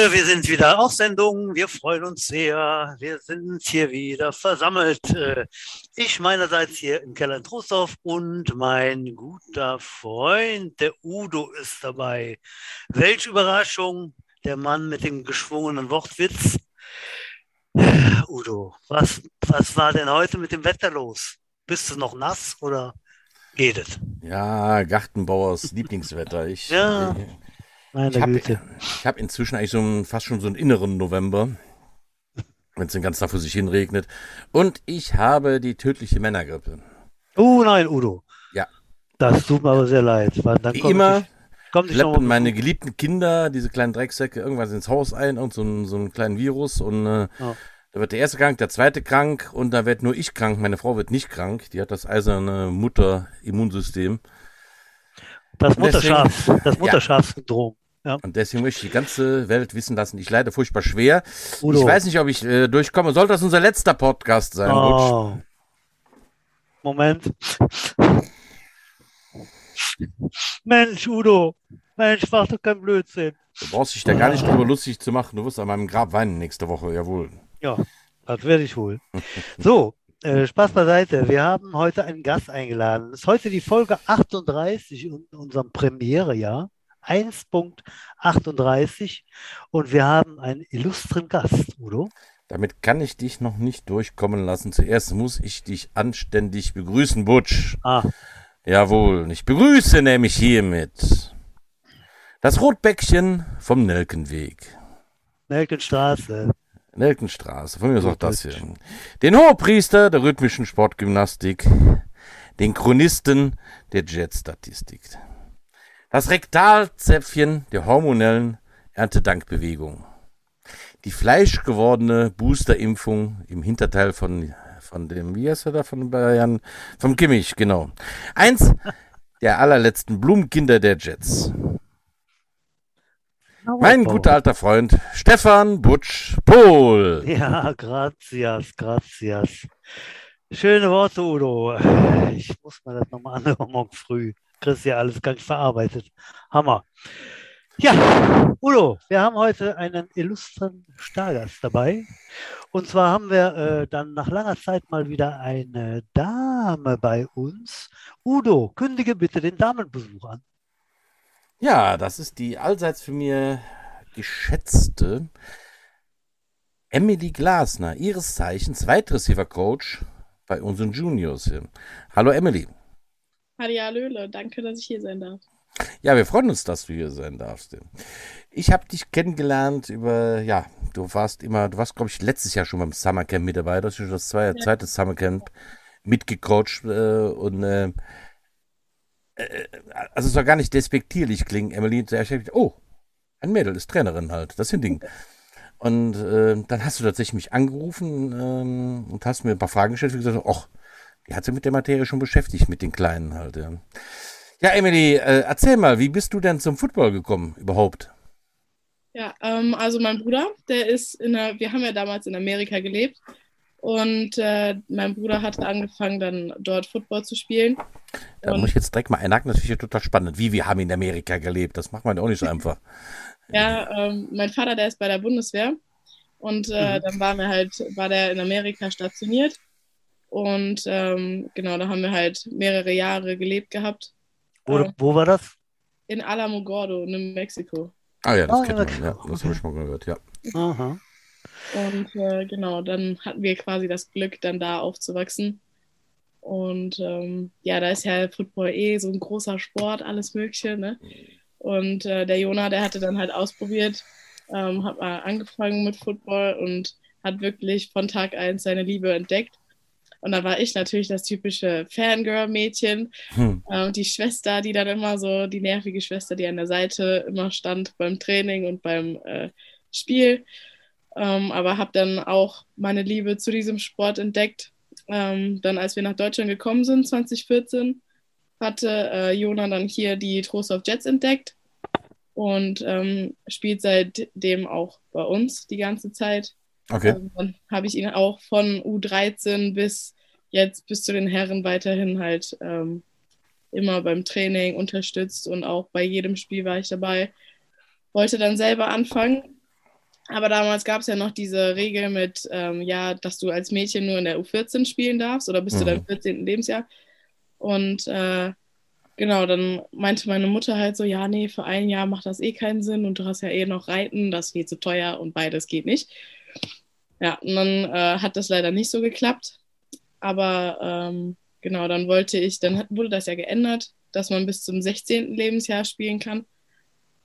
Leute, wir sind wieder auf Sendung. Wir freuen uns sehr. Wir sind hier wieder versammelt. Äh, ich meinerseits hier im Keller in Trostorf und mein guter Freund, der Udo, ist dabei. Welche Überraschung, der Mann mit dem geschwungenen Wortwitz. Äh, Udo, was, was war denn heute mit dem Wetter los? Bist du noch nass oder geht es? Ja, Gartenbauers Lieblingswetter. Ich, Ja. ich, Meine ich habe hab inzwischen eigentlich so einen, fast schon so einen inneren November, wenn es den ganzen Tag vor sich hin regnet. Und ich habe die tödliche Männergrippe. Oh nein, Udo. Ja. Das tut mir aber sehr leid. Weil dann Wie immer Ich, schleppen meine geliebten Kinder, diese kleinen Drecksäcke, irgendwas ins Haus ein und so, einen- so einen kleinen Virus. Und äh, Ja. da wird der erste krank, der zweite krank und da wird nur ich krank. Meine Frau wird nicht krank. Die hat das eiserne Mutter-Immunsystem. Das Und deswegen- Mutterschaf, das. Mutterschafssyndrom. Ja. Und deswegen möchte ich die ganze Welt wissen lassen. Ich leide furchtbar schwer. Udo. Ich weiß nicht, ob ich äh, durchkomme. Soll das unser letzter Podcast sein? Oh. Moment. Mensch, Udo. Mensch, mach doch kein Blödsinn. Du brauchst dich da gar nicht drüber lustig zu machen. Du wirst an meinem Grab weinen nächste Woche, jawohl. Ja, das werde ich wohl. So, äh, Spaß beiseite. Wir haben heute einen Gast eingeladen. Es ist heute die Folge 38 in unserem Premierejahr. 1.38 und wir haben einen illustren Gast, Udo. Damit kann ich dich noch nicht durchkommen lassen. Zuerst muss ich dich anständig begrüßen, Butch. Ah, Jawohl, ich begrüße nämlich hiermit das Rotbäckchen vom Nelkenweg. Nelkenstraße. Nelkenstraße, von mir ist auch das hier. Den Hohepriester der rhythmischen Sportgymnastik, den Chronisten der Jetstatistik, das Rektalzäpfchen der hormonellen Erntedankbewegung, die fleischgewordene Boosterimpfung im Hinterteil von, von dem, wie heißt er da, von Bayern, vom Kimmich, genau. Eins der allerletzten Blumenkinder der Jets. Mein guter alter Freund Stefan Butsch Pohl. Ja, gracias, gracias. Schöne Worte, Udo. Ich muss mir das nochmal anhören morgen früh. Kriegst ja alles gar nicht verarbeitet. Hammer. Ja, Udo, wir haben heute einen illustren Stargast dabei. Und zwar haben wir äh, dann nach langer Zeit mal wieder eine Dame bei uns. Udo, kündige bitte den Damenbesuch an. Ja, das ist die allseits für mir geschätzte Emily Glasner, ihres Zeichens Wide Receiver Coach bei unseren Juniors. Hallo Emily. Hallöle, danke, dass ich hier sein darf. Ja, wir freuen uns, dass du hier sein darfst. Ich habe dich kennengelernt über, ja, du warst immer, du warst, glaube ich, letztes Jahr schon beim Summercamp mit dabei. Du hast schon das zweite, Ja. zweite Summercamp mitgecoacht äh, und äh, äh, also es soll gar nicht despektierlich klingen, Emily. Oh, ein Mädel ist Trainerin halt, das ist ein Ding. Und äh, dann hast du tatsächlich mich angerufen ähm, und hast mir ein paar Fragen gestellt und gesagt, ach, die hat sich mit der Materie schon beschäftigt, mit den Kleinen halt, ja. Ja, Emily, äh, erzähl mal, wie bist du denn zum Football gekommen überhaupt? Ja, ähm, also mein Bruder, der ist in der, wir haben ja damals in Amerika gelebt und äh, mein Bruder hatte angefangen, dann dort Football zu spielen. Da Und- muss ich jetzt direkt mal einhaken, das finde ich total spannend. Wie, wir haben in Amerika gelebt, das macht man ja auch nicht so einfach. Ja, ähm, mein Vater, der ist bei der Bundeswehr und äh, Mhm. dann waren wir halt, war der in Amerika stationiert und ähm, genau, da haben wir halt mehrere Jahre gelebt gehabt Wo, Ähm. wo war das? in Alamogordo, New Mexico. Ah ja, das Ah, kennt ja, man, ja, das habe ich mal gehört, ja. Aha. Und äh, genau, dann hatten wir quasi das Glück, dann da aufzuwachsen. Und ähm, ja, da ist ja Football eh so ein großer Sport, alles Mögliche. Ne? Und äh, der Jona, der hatte dann halt ausprobiert, ähm, hat mal angefangen mit Football und hat wirklich von Tag eins seine Liebe entdeckt. Und da war ich natürlich das typische Fangirl-Mädchen, Hm. äh, die Schwester, die dann immer so, die nervige Schwester, die an der Seite immer stand beim Training und beim äh, Spiel. Ähm, aber habe dann auch meine Liebe zu diesem Sport entdeckt. Ähm, dann, als wir nach Deutschland gekommen sind, 2014, hatte äh, Jona dann hier die Trostorf Jets entdeckt und ähm, spielt seitdem auch bei uns die ganze Zeit. Okay. Also dann habe ich ihn auch von U13 bis jetzt bis zu den Herren weiterhin halt ähm, immer beim Training unterstützt und auch bei jedem Spiel war ich dabei. wollte dann selber anfangen. Aber damals gab es ja noch diese Regel mit, ähm, ja, dass du als Mädchen nur in der U14 spielen darfst oder bis mhm. zu deinem 14. Lebensjahr. Und äh, genau, dann meinte meine Mutter halt so, ja, nee, für ein Jahr macht das eh keinen Sinn und du hast ja eh noch Reiten, das ist viel zu teuer und beides geht nicht. Ja, und dann äh, hat das leider nicht so geklappt. Aber ähm, genau, dann wollte ich, dann wurde das ja geändert, dass man bis zum 16. Lebensjahr spielen kann.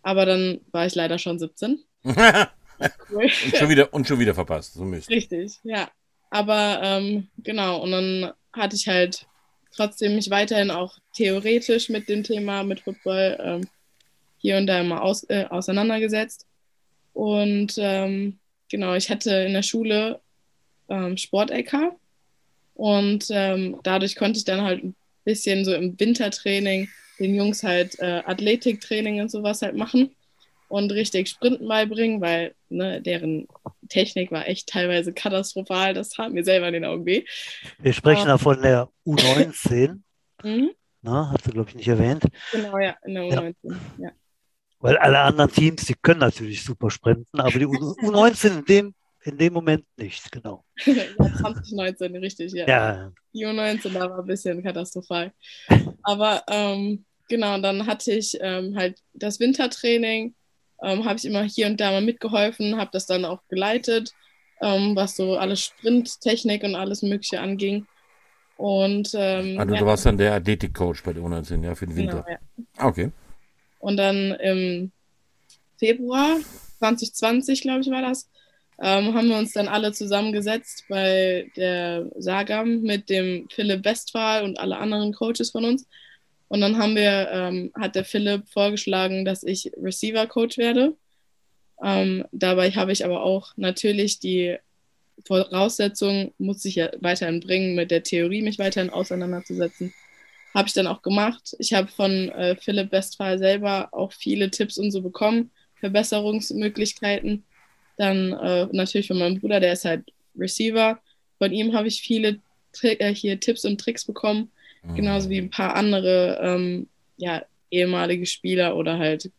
Aber dann war ich leider schon 17. cool. und, schon wieder, und schon wieder verpasst, so Mist. Richtig, ja. Aber ähm, genau, und dann hatte ich halt trotzdem mich weiterhin auch theoretisch mit dem Thema, mit Football ähm, hier und da immer aus, äh, auseinandergesetzt. Und ähm, genau, ich hatte in der Schule ähm, Sport-LK und ähm, dadurch konnte ich dann halt ein bisschen so im Wintertraining den Jungs halt äh, Athletiktraining und sowas halt machen und richtig Sprinten beibringen, weil ne, deren Technik war echt teilweise katastrophal. Das tat mir selber in den Augen weh. Wir sprechen da von der U19. Mhm. Na, hast du, glaube ich, nicht erwähnt. Genau, ja, in der U19. Ja. ja. Weil alle anderen Teams, die können natürlich super sprinten, aber die U19 in dem, in dem Moment nicht, genau. ja, 2019, richtig, ja. ja. Die U19, da war ein bisschen katastrophal. Aber ähm, genau, dann hatte ich ähm, halt das Wintertraining, ähm, habe ich immer hier und da mal mitgeholfen, habe das dann auch geleitet, ähm, was so alles Sprinttechnik und alles Mögliche anging. Und, ähm, also ja, du warst dann der Athletikcoach bei der U19, ja, für den Winter. Genau, ja. Okay. Und dann im Februar 2020, glaube ich, war das, ähm, haben wir uns dann alle zusammengesetzt bei der Sagam mit dem Philipp Westphal und alle anderen Coaches von uns. Und dann haben wir, ähm, hat der Philipp vorgeschlagen, dass ich Receiver-Coach werde. Ähm, dabei habe ich aber auch natürlich die Voraussetzung, muss ich ja weiterhin bringen, mit der Theorie mich weiterhin auseinanderzusetzen. Habe ich dann auch gemacht. Ich habe von äh, Philipp Westphal selber auch viele Tipps und so bekommen, Verbesserungsmöglichkeiten. Dann äh, natürlich von meinem Bruder, der ist halt Receiver. Von ihm habe ich viele Tri äh, hier Tipps und Tricks bekommen, mhm. genauso wie ein paar andere ähm, ja, ehemalige Spieler oder halt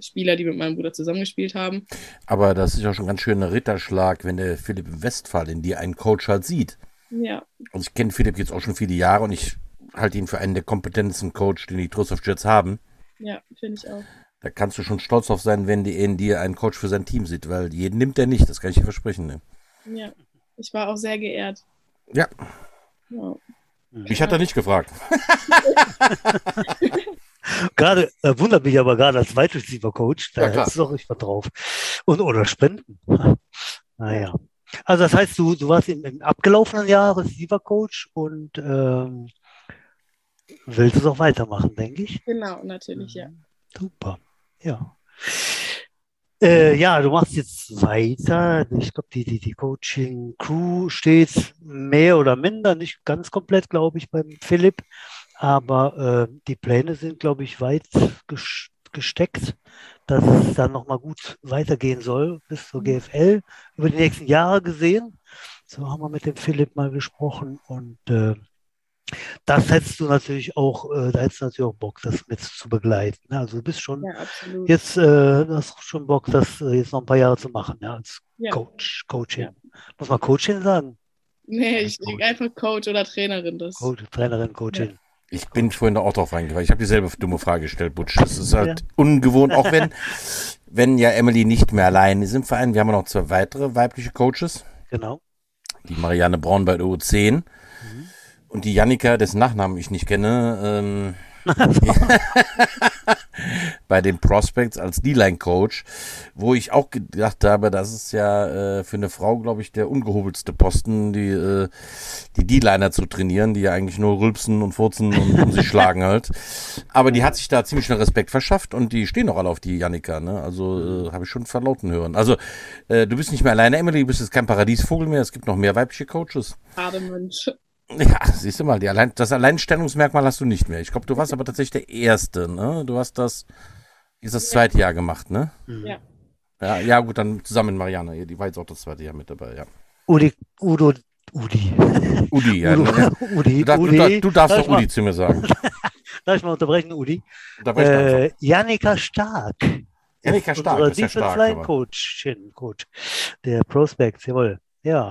Spieler, die mit meinem Bruder zusammengespielt haben. Aber das ist ja schon ganz schön ein Ritterschlag, wenn der Philipp Westphal in dir einen Coach halt sieht. Ja. Also ich kenne Philipp jetzt auch schon viele Jahre und ich halte ihn für einen der kompetentesten Coach, den die Trust of Jets haben. Ja, finde ich auch. Da kannst du schon stolz drauf sein, wenn die in dir einen Coach für sein Team sieht, weil jeden nimmt er nicht, das kann ich dir versprechen. Ne? Ja, ich war auch sehr geehrt. Ja. ja. Mich hat er nicht gefragt. gerade, äh, wundert mich aber gerade als Wide Receiver Coach, da ja, hättest du doch nicht was drauf. Und, oder Spenden. naja. Also das heißt, du, du warst im, im abgelaufenen Jahr Receiver Coach und ähm, willst es auch weitermachen, denke ich. Genau, natürlich, ja. Super, ja. Äh, ja, du machst jetzt weiter. Ich glaube, die, die, die Coaching-Crew steht mehr oder minder, nicht ganz komplett, glaube ich, beim Philipp. Aber äh, die Pläne sind, glaube ich, weit gesteckt, dass es dann nochmal gut weitergehen soll bis zur GFL über die nächsten Jahre gesehen. So haben wir mit dem Philipp mal gesprochen und äh, das hättest du natürlich auch, äh, da hättest du natürlich auch Bock, das mit zu begleiten. Ne? Also du bist schon ja, jetzt, äh, hast schon Bock, das äh, jetzt noch ein paar Jahre zu machen, ja, als ja. Coach, Coaching. Ja. Muss man Coaching sagen? Nee, ich denke einfach Coach oder Trainerin. Das. Coach, Trainerin, Coaching. Ich bin vorhin da auch drauf reingefallen. Ich habe dieselbe dumme Frage gestellt, Butsch. Das ist halt ungewohnt, auch wenn, wenn ja Emily nicht mehr allein ist im Verein. Wir haben noch zwei weitere weibliche Coaches. Genau. Die Marianne Braun bei der U10 mhm. Und die Jannika, dessen Nachnamen ich nicht kenne, ähm, bei den Prospects als D-Line-Coach, wo ich auch gedacht habe, das ist ja äh, für eine Frau, glaube ich, der ungehobelste Posten, die äh, die D-Liner zu trainieren, die ja eigentlich nur rülpsen und furzen und, und sich schlagen halt. Aber die hat sich da ziemlich schnell Respekt verschafft und die stehen auch alle auf die Janika, ne? Also äh, habe ich schon verlauten hören. Also äh, du bist nicht mehr alleine, Emily, du bist jetzt kein Paradiesvogel mehr, es gibt noch mehr weibliche Coaches. Gerade Mensch. Ja, siehst du mal, die Allein das Alleinstellungsmerkmal hast du nicht mehr. Ich glaube, du warst aber tatsächlich der Erste, ne? Du hast das, ist das zweite ja. Jahr gemacht, ne? Ja. Ja, ja, gut, dann zusammen mit Marianne. Die war jetzt auch das zweite Jahr mit dabei, ja. Udi, Udo, Udi. Udi, ja. Udo, ne? Udi, du, Udi. Du, du darfst doch Udi mal, zu mir sagen. Darf ich mal unterbrechen, Udi? Äh, Janika Stark. Erika Stark Unser ist ja stark. Line aber- Coach, Coach, der Prospects, jawohl. Ja,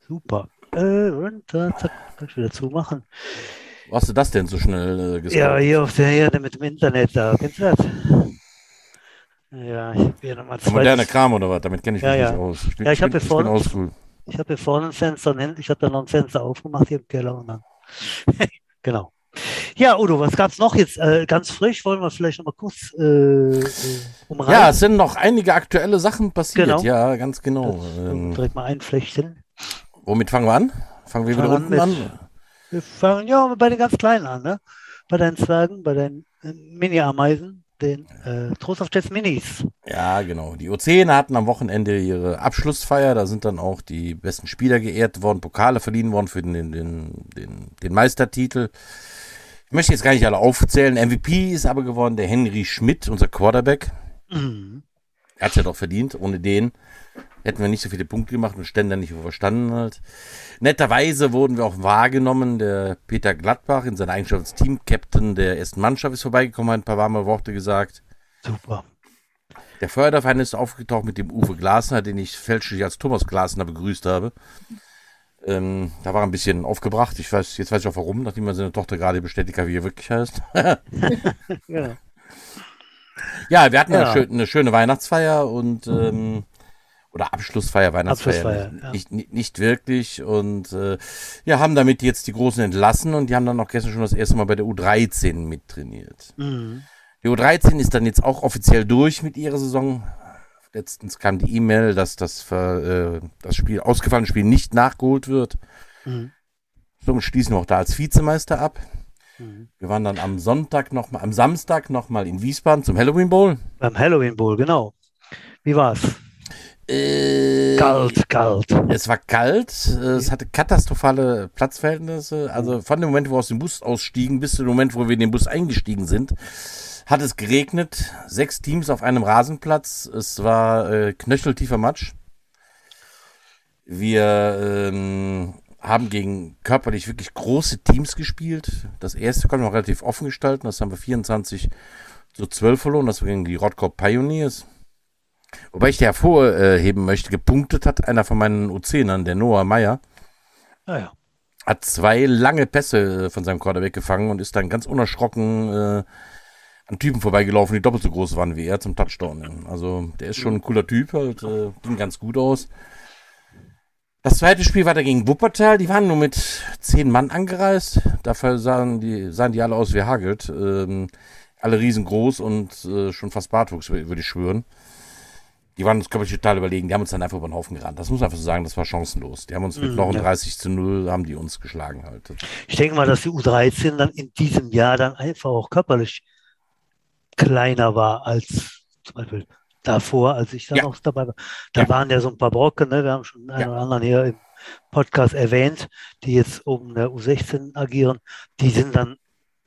super. Äh, und da, zack, kann ich wieder zumachen. Wo hast du das denn so schnell äh, gescoutet? Ja, hier auf der Erde mit dem Internet da, kennst du das? Ja, ich habe hier nochmal Der moderne zwei. Kram oder was? Damit kenne ich mich Ja, ja. nicht aus. Ich bin, Ja, ich bin, hier ich bin vorne-. Ich habe hier vorne ein Fenster, und hinten- ich habe da noch ein Fenster aufgemacht hier im Keller und dann. genau. Ja, Udo, was gab's noch jetzt? Äh, ganz frisch, wollen wir vielleicht nochmal kurz äh, äh, umreißen? Ja, es sind noch einige aktuelle Sachen passiert. Genau. Ja, ganz genau. Das, Ähm, direkt mal einflechten. Womit fangen wir an? Fangen wir wieder Fangen unten an an? mit- Wir fangen ja bei den ganz Kleinen an, ne? Bei deinen Zwergen, bei deinen äh, Mini-Ameisen, den äh, Trost of Jets Minis. Ja, genau. Die U10 hatten am Wochenende ihre Abschlussfeier. Da sind dann auch die besten Spieler geehrt worden, Pokale verliehen worden für den, den, den, den Meistertitel. Ich möchte jetzt gar nicht alle aufzählen. MVP ist aber geworden der Henry Schmidt, unser Quarterback. Mhm. Er hat ja doch verdient. Ohne den hätten wir nicht so viele Punkte gemacht und Ständer nicht überstanden halt. Netterweise wurden wir auch wahrgenommen. Der Peter Gladbach in seiner Eigenschaft als Team-Captain der ersten Mannschaft ist vorbeigekommen, hat ein paar warme Worte gesagt. Super. Der Förderverein ist aufgetaucht mit dem Uwe Glasner, den ich fälschlich als Thomas Glasner begrüßt habe. Ähm, da war er ein bisschen aufgebracht. Ich weiß, jetzt weiß ich auch warum, nachdem er seine Tochter gerade bestätigt hat, wie er wirklich heißt. Ja. ja, wir hatten Ja. Eine, schö eine schöne Weihnachtsfeier und ähm, oder Abschlussfeier, Weihnachtsfeier. Abschlussfeier, nicht, ja. nicht, nicht, nicht wirklich. Und äh, ja, haben damit jetzt die Großen entlassen und die haben dann auch gestern schon das erste Mal bei der U13 mittrainiert. Mhm. Die U13 ist dann jetzt auch offiziell durch mit ihrer Saison. Letztens kam die E-Mail, dass das, äh, das Spiel, ausgefallene Spiel nicht nachgeholt wird. Mhm. Somit schließen wir auch da als Vizemeister ab. Mhm. Wir waren dann am Sonntag noch mal, am Samstag nochmal in Wiesbaden zum Halloween Bowl. Beim Halloween Bowl, genau. Wie war's? Äh, Kalt, kalt. Es war kalt, es hatte katastrophale Platzverhältnisse. Also von dem Moment, wo wir aus dem Bus ausstiegen, bis zu dem Moment, wo wir in den Bus eingestiegen sind, hat es geregnet. Sechs Teams auf einem Rasenplatz. Es war äh, knöcheltiefer Matsch. Wir ähm, haben gegen körperlich wirklich große Teams gespielt. Das erste konnten wir relativ offen gestalten. Das haben wir 24 zu 12 verloren. Das war gegen die Rottgau Pioneers. Wobei ich dir hervorheben möchte, gepunktet hat einer von meinen U10ern, der Noah Meyer, Naja. hat zwei lange Pässe äh, von seinem Quarterback gefangen und ist dann ganz unerschrocken äh, an Typen vorbeigelaufen, die doppelt so groß waren wie er zum Touchdown. Also der ist schon ein cooler Typ, halt, äh, ging ganz gut aus. Das zweite Spiel war da gegen Wuppertal. Die waren nur mit zehn Mann angereist. Dafür sahen die, sahen die alle aus wie Hagelt. Ähm, alle riesengroß und äh, schon fast Bartwuchs, wür- würde ich schwören. Die waren uns, glaube ich, total überlegen. Die haben uns dann einfach über den Haufen gerannt. Das muss man einfach so sagen, das war chancenlos. Die haben uns mit Mhm, noch ja. 30 zu 0, haben die uns geschlagen halt. Ich denke mal, dass die U13 dann in diesem Jahr dann einfach auch körperlich kleiner war als zum Beispiel davor, als ich dann Ja. noch dabei war. Da Ja. waren ja so ein paar Brocken, ne? Wir haben schon einen oder anderen hier im Podcast erwähnt, die jetzt oben der U16 agieren. Die sind dann,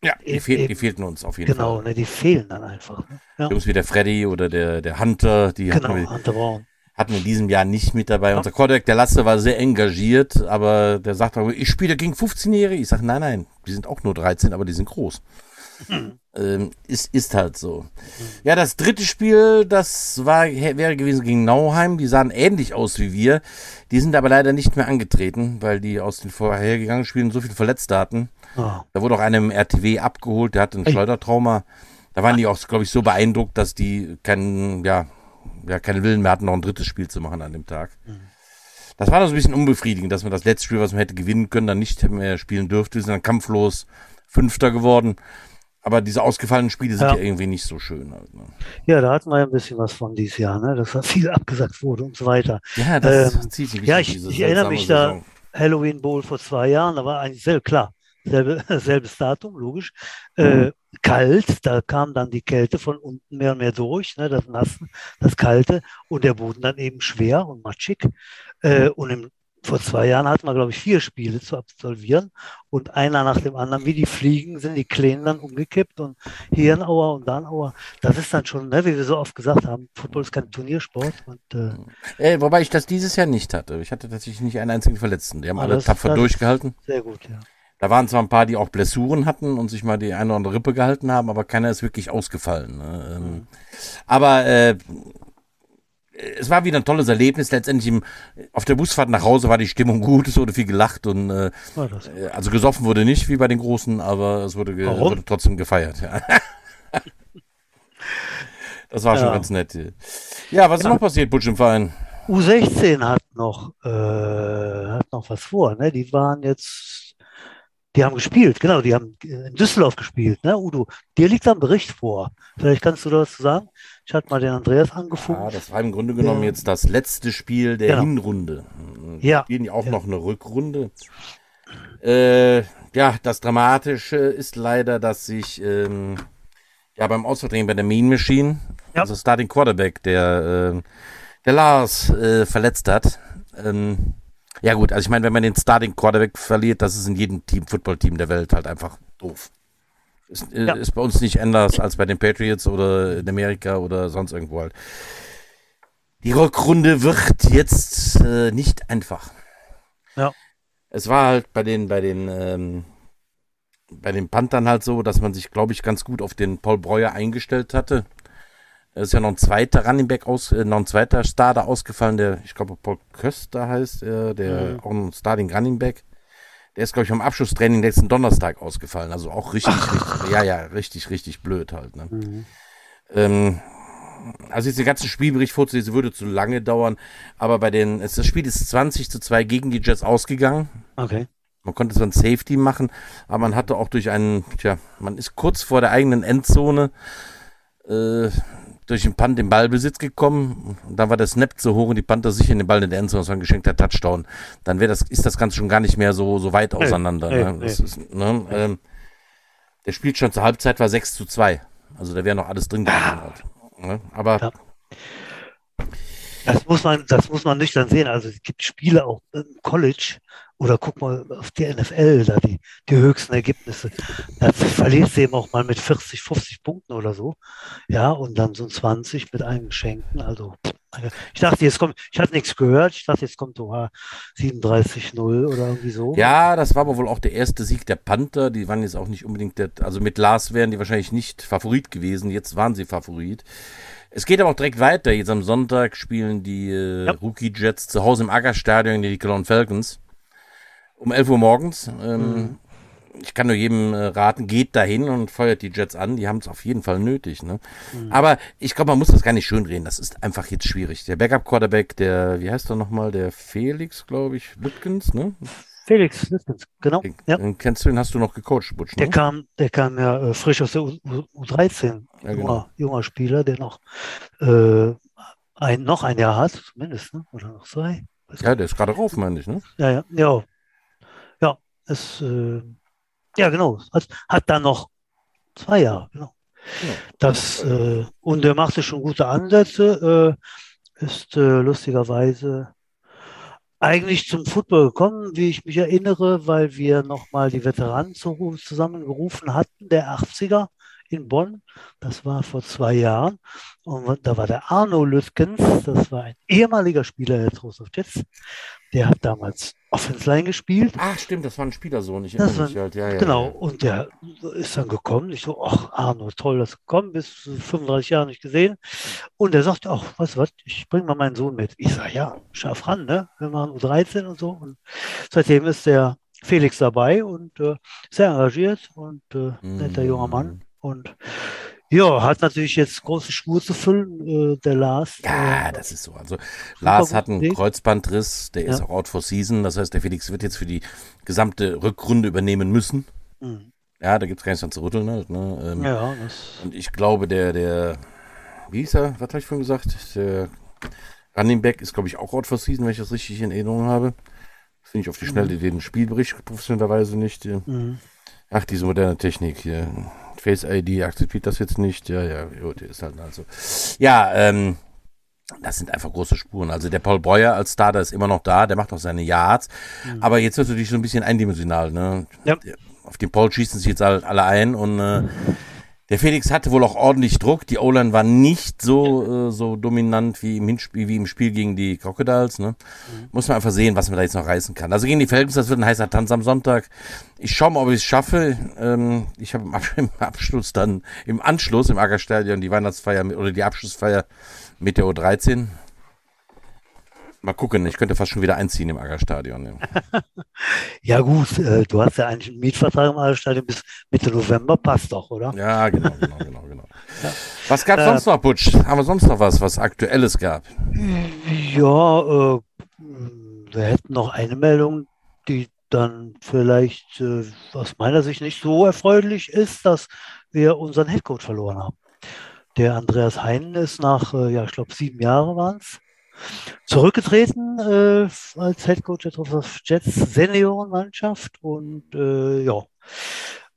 Ja, die, Eben, fehl, die fehlten uns auf jeden genau, Fall. ne? Die fehlen dann einfach. Ne? Ja, Jungs wie der Freddy oder der, der Hunter, die genau, hatten, wir, Hunter Braun. hatten wir in diesem Jahr nicht mit dabei. Ja. Unser Quarterback, der Lasse, war sehr engagiert, aber der sagt auch, ich spiele gegen 15-Jährige. Ich sage, nein, nein, die sind auch nur 13, aber die sind groß. Ähm, ist, ist halt so. Ja, das dritte Spiel, das war, wäre gewesen gegen Nauheim. Die sahen ähnlich aus wie wir. Die sind aber leider nicht mehr angetreten, weil die aus den vorhergegangenen Spielen so viel Verletzte hatten. Ah, Da wurde auch einem RTW abgeholt, der hatte ein Ei. Schleudertrauma. Da waren die auch, glaube ich, so beeindruckt, dass die keinen, ja, ja, keinen Willen mehr hatten, noch ein drittes Spiel zu machen an dem Tag. Das war dann so ein bisschen unbefriedigend, dass man das letzte Spiel, was man hätte gewinnen können, dann nicht mehr spielen dürfte. Wir sind dann kampflos Fünfter geworden. Aber diese ausgefallenen Spiele sind Ja. ja, irgendwie nicht so schön. Halt, ne? ja, da hatten wir ja ein bisschen was von dieses Jahr, ne? dass da viel abgesagt wurde und so weiter. Ja, das Ähm, zieht sich ja, ich- ich erinnere mich da- Saison. Halloween Bowl vor zwei Jahren, da war eigentlich sehr klar, selbe, selbes Datum, logisch. Äh, kalt, da kam dann die Kälte von unten mehr und mehr durch, ne, das Nasse, das Kalte und der Boden dann eben schwer und matschig. Äh, und im, vor zwei Jahren hatten wir, glaube ich, vier Spiele zu absolvieren und einer nach dem anderen, wie die Fliegen, sind die Kleinen dann umgekippt und hier ein Auer und da ein Auer. Das ist dann schon, ne, wie wir so oft gesagt haben, Football ist kein Turniersport und äh, Äh, wobei ich das dieses Jahr nicht hatte. Ich hatte tatsächlich nicht einen einzigen Verletzten. Die haben Ah, alle tapfer durchgehalten. sehr gut, ja. Da waren zwar ein paar, die auch Blessuren hatten und sich mal die eine oder andere Rippe gehalten haben, aber keiner ist wirklich ausgefallen. Ne? Ähm, mhm. Aber äh, es war wieder ein tolles Erlebnis. Letztendlich im, auf der Busfahrt nach Hause war die Stimmung gut, es wurde viel gelacht und äh, also gesoffen wurde nicht wie bei den Großen, aber es wurde, wurde trotzdem gefeiert. Ja. das war ja. schon ganz nett. Ja, was ist noch passiert, Butch im Verein? U16 hat noch, äh, hat noch was vor. Ne? Die waren jetzt die haben gespielt, genau, die haben in Düsseldorf gespielt, ne, Udo? Dir liegt da ein Bericht vor. Vielleicht kannst du das sagen. Ich hatte mal den Andreas angefangen. Ja, das war im Grunde genommen ja. jetzt das letzte Spiel der genau. Hinrunde. Ja. Spielen die auch ja. noch eine Rückrunde. Äh, ja, das Dramatische ist leider, dass sich ähm, ja beim Ausvertreten bei der Mean Machine, ja. also Starting Quarterback, der, äh, der Lars äh, verletzt hat. Ähm, ja gut, also ich meine, wenn man den Starting Quarterback verliert, das ist in jedem Team, Footballteam der Welt halt einfach doof. Ist, äh, ja. ist bei uns nicht anders als bei den Patriots oder in Amerika oder sonst irgendwo halt. Die Rückrunde wird jetzt äh, nicht einfach. Ja. Es war halt bei den, bei den, ähm, bei den Panthern halt so, dass man sich, glaube ich, ganz gut auf den Paul Breuer eingestellt hatte. Es ist ja noch ein zweiter Running Back aus, äh, noch ein zweiter Starter ausgefallen, der, ich glaube, Paul Köster heißt er, der mhm. auch ein Starting Running Back. Der ist, glaube ich, am Abschlusstraining letzten Donnerstag ausgefallen. Also auch richtig, richtig, ja, ja, richtig, richtig blöd halt. Ne? Mhm. Ähm, also jetzt den ganzen Spielbericht vorzulesen, würde zu lange dauern. Aber bei den, das Spiel ist 20 zu 2 gegen die Jets ausgegangen. Okay. Man konnte so ein Safety machen, aber man hatte auch durch einen, tja, man ist kurz vor der eigenen Endzone äh, durch den Punt den Ballbesitz gekommen und dann war der Snap zu hoch und die Panther sicher in den Ball in der Endzone, das war ein geschenkter Touchdown. Dann wäre das, ist das Ganze schon gar nicht mehr so, so weit auseinander. Hey, ne? hey, ist, ne? Ähm, der Spielstand zur Halbzeit war 6 zu 2. Also da wäre noch alles drin gewesen. Ah. Halt, ne? Aber ja. Das muss man, das muss man nüchtern sehen. Also es gibt Spiele auch im College oder guck mal auf die NFL, da die, die höchsten Ergebnisse. Da verliert sie eben auch mal mit 40, 50 Punkten oder so. Ja, und dann so 20 mit Eingeschenken. Also ich dachte, jetzt kommt, ich hatte nichts gehört. Ich dachte, jetzt kommt so 37-0 oder irgendwie so. Ja, das war aber wohl auch der erste Sieg der Panther. Die waren jetzt auch nicht unbedingt, der, also mit Lars wären die wahrscheinlich nicht Favorit gewesen. Jetzt waren sie Favorit. Es geht aber auch direkt weiter. Jetzt am Sonntag spielen die äh, ja. Rookie Jets zu Hause im Ackerstadion die Cologne Falcons. Um 11 Uhr morgens. Ähm, mhm. Ich kann nur jedem äh, raten, geht dahin und feuert die Jets an. Die haben es auf jeden Fall nötig. Ne? Mhm. Aber ich glaube, man muss das gar nicht schönreden. Das ist einfach jetzt schwierig. Der Backup-Quarterback, der, wie heißt er nochmal? Der Felix, glaube ich, Lütkens, ne? Felix Lütkens, genau. Den, ja. den kennst du, den hast du noch gecoacht, Butch, ne? Der kam, der kam ja äh, frisch aus der U, U 13 ja, genau. junger, junger Spieler, der noch, äh, ein, noch ein Jahr hat, zumindest, ne? oder noch zwei. Ja, der ist gerade rauf, meine ich, ne? Ja, ja, ja. Ja, es, äh, ja, genau. Hat, hat dann noch zwei Jahre, genau. Ja. Das, äh, und er machte schon gute Ansätze, äh, ist äh, lustigerweise eigentlich zum Football gekommen, wie ich mich erinnere, weil wir nochmal die Veteranen zusammengerufen hatten, der 80er in Bonn. Das war vor zwei Jahren. Und da war der Arno Lütkens, das war ein ehemaliger Spieler der Trost of Jets. Der hat damals Offense Line gespielt. Ach, stimmt, das war ein Spielersohn. Ich das war, halt. ja, ja, genau, ja. und der ist dann gekommen. Ich so, ach, Arno, toll, dass du gekommen bist. 35 Jahre nicht gesehen. Und er sagt, ach, weißt du was, ich bringe mal meinen Sohn mit. Ich sage, ja, scharf ran, ne? Wir machen U13 und so. Und seitdem ist der Felix dabei und äh, sehr engagiert und äh, netter junger Mann. Mhm. Und ja, hat natürlich jetzt große Schuhe zu füllen, äh, der Lars. Ja, äh, das ist so. Also Lars hat einen Kreuzbandriss, der ja. ist auch out for season. Das heißt, der Felix wird jetzt für die gesamte Rückrunde übernehmen müssen. Mhm. Ja, da gibt es gar nichts dran zu rütteln halt. Ne? Ähm, ja, das und ich glaube, der, der, wie hieß er, was habe ich vorhin gesagt? Der Running Back ist, glaube ich, auch out for season, wenn ich das richtig in Erinnerung habe. Finde ich auf die Schnelle mhm. den Spielbericht professionellerweise nicht. Mhm. Ach, diese moderne Technik hier. Face ID akzeptiert das jetzt nicht. Ja, ja, gut, ist halt also. Ja, ähm, das sind einfach große Spuren. Also der Paul Breuer als Starter ist immer noch da, der macht noch seine Yards. Mhm. Aber jetzt wird es natürlich so ein bisschen eindimensional. Ne? Ja. Auf den Paul schießen sich jetzt alle ein und äh, Der Felix hatte wohl auch ordentlich Druck. Die O-Line war nicht so, äh, so dominant wie im Hinspiel, wie im Spiel gegen die Crocodiles. Ne? Mhm. Muss man einfach sehen, was man da jetzt noch reißen kann. Also gegen die Falcons, das wird ein heißer Tanz am Sonntag. Ich schaue mal, ob ich es schaffe. Ähm, ich habe im Abschluss dann, im Anschluss im Ackerstadion die Weihnachtsfeier mit, oder die Abschlussfeier mit der O13. Mal gucken, ich könnte fast schon wieder einziehen im Aggerstadion. Ja, ja gut, äh, du hast ja eigentlich einen Mietvertrag im Aggerstadion bis Mitte November, passt doch, oder? Ja, genau, genau, genau, genau. Ja. Was gab es äh, sonst noch, Butsch? Haben wir sonst noch was, was Aktuelles gab? Ja, äh, wir hätten noch eine Meldung, die dann vielleicht äh, aus meiner Sicht nicht so erfreulich ist, dass wir unseren Headcoach verloren haben. Der Andreas Heinen ist nach, äh, ja, ich glaube, sieben Jahre waren es, zurückgetreten äh, als Head Coach der Trophäus Jets Seniorenmannschaft und äh, ja,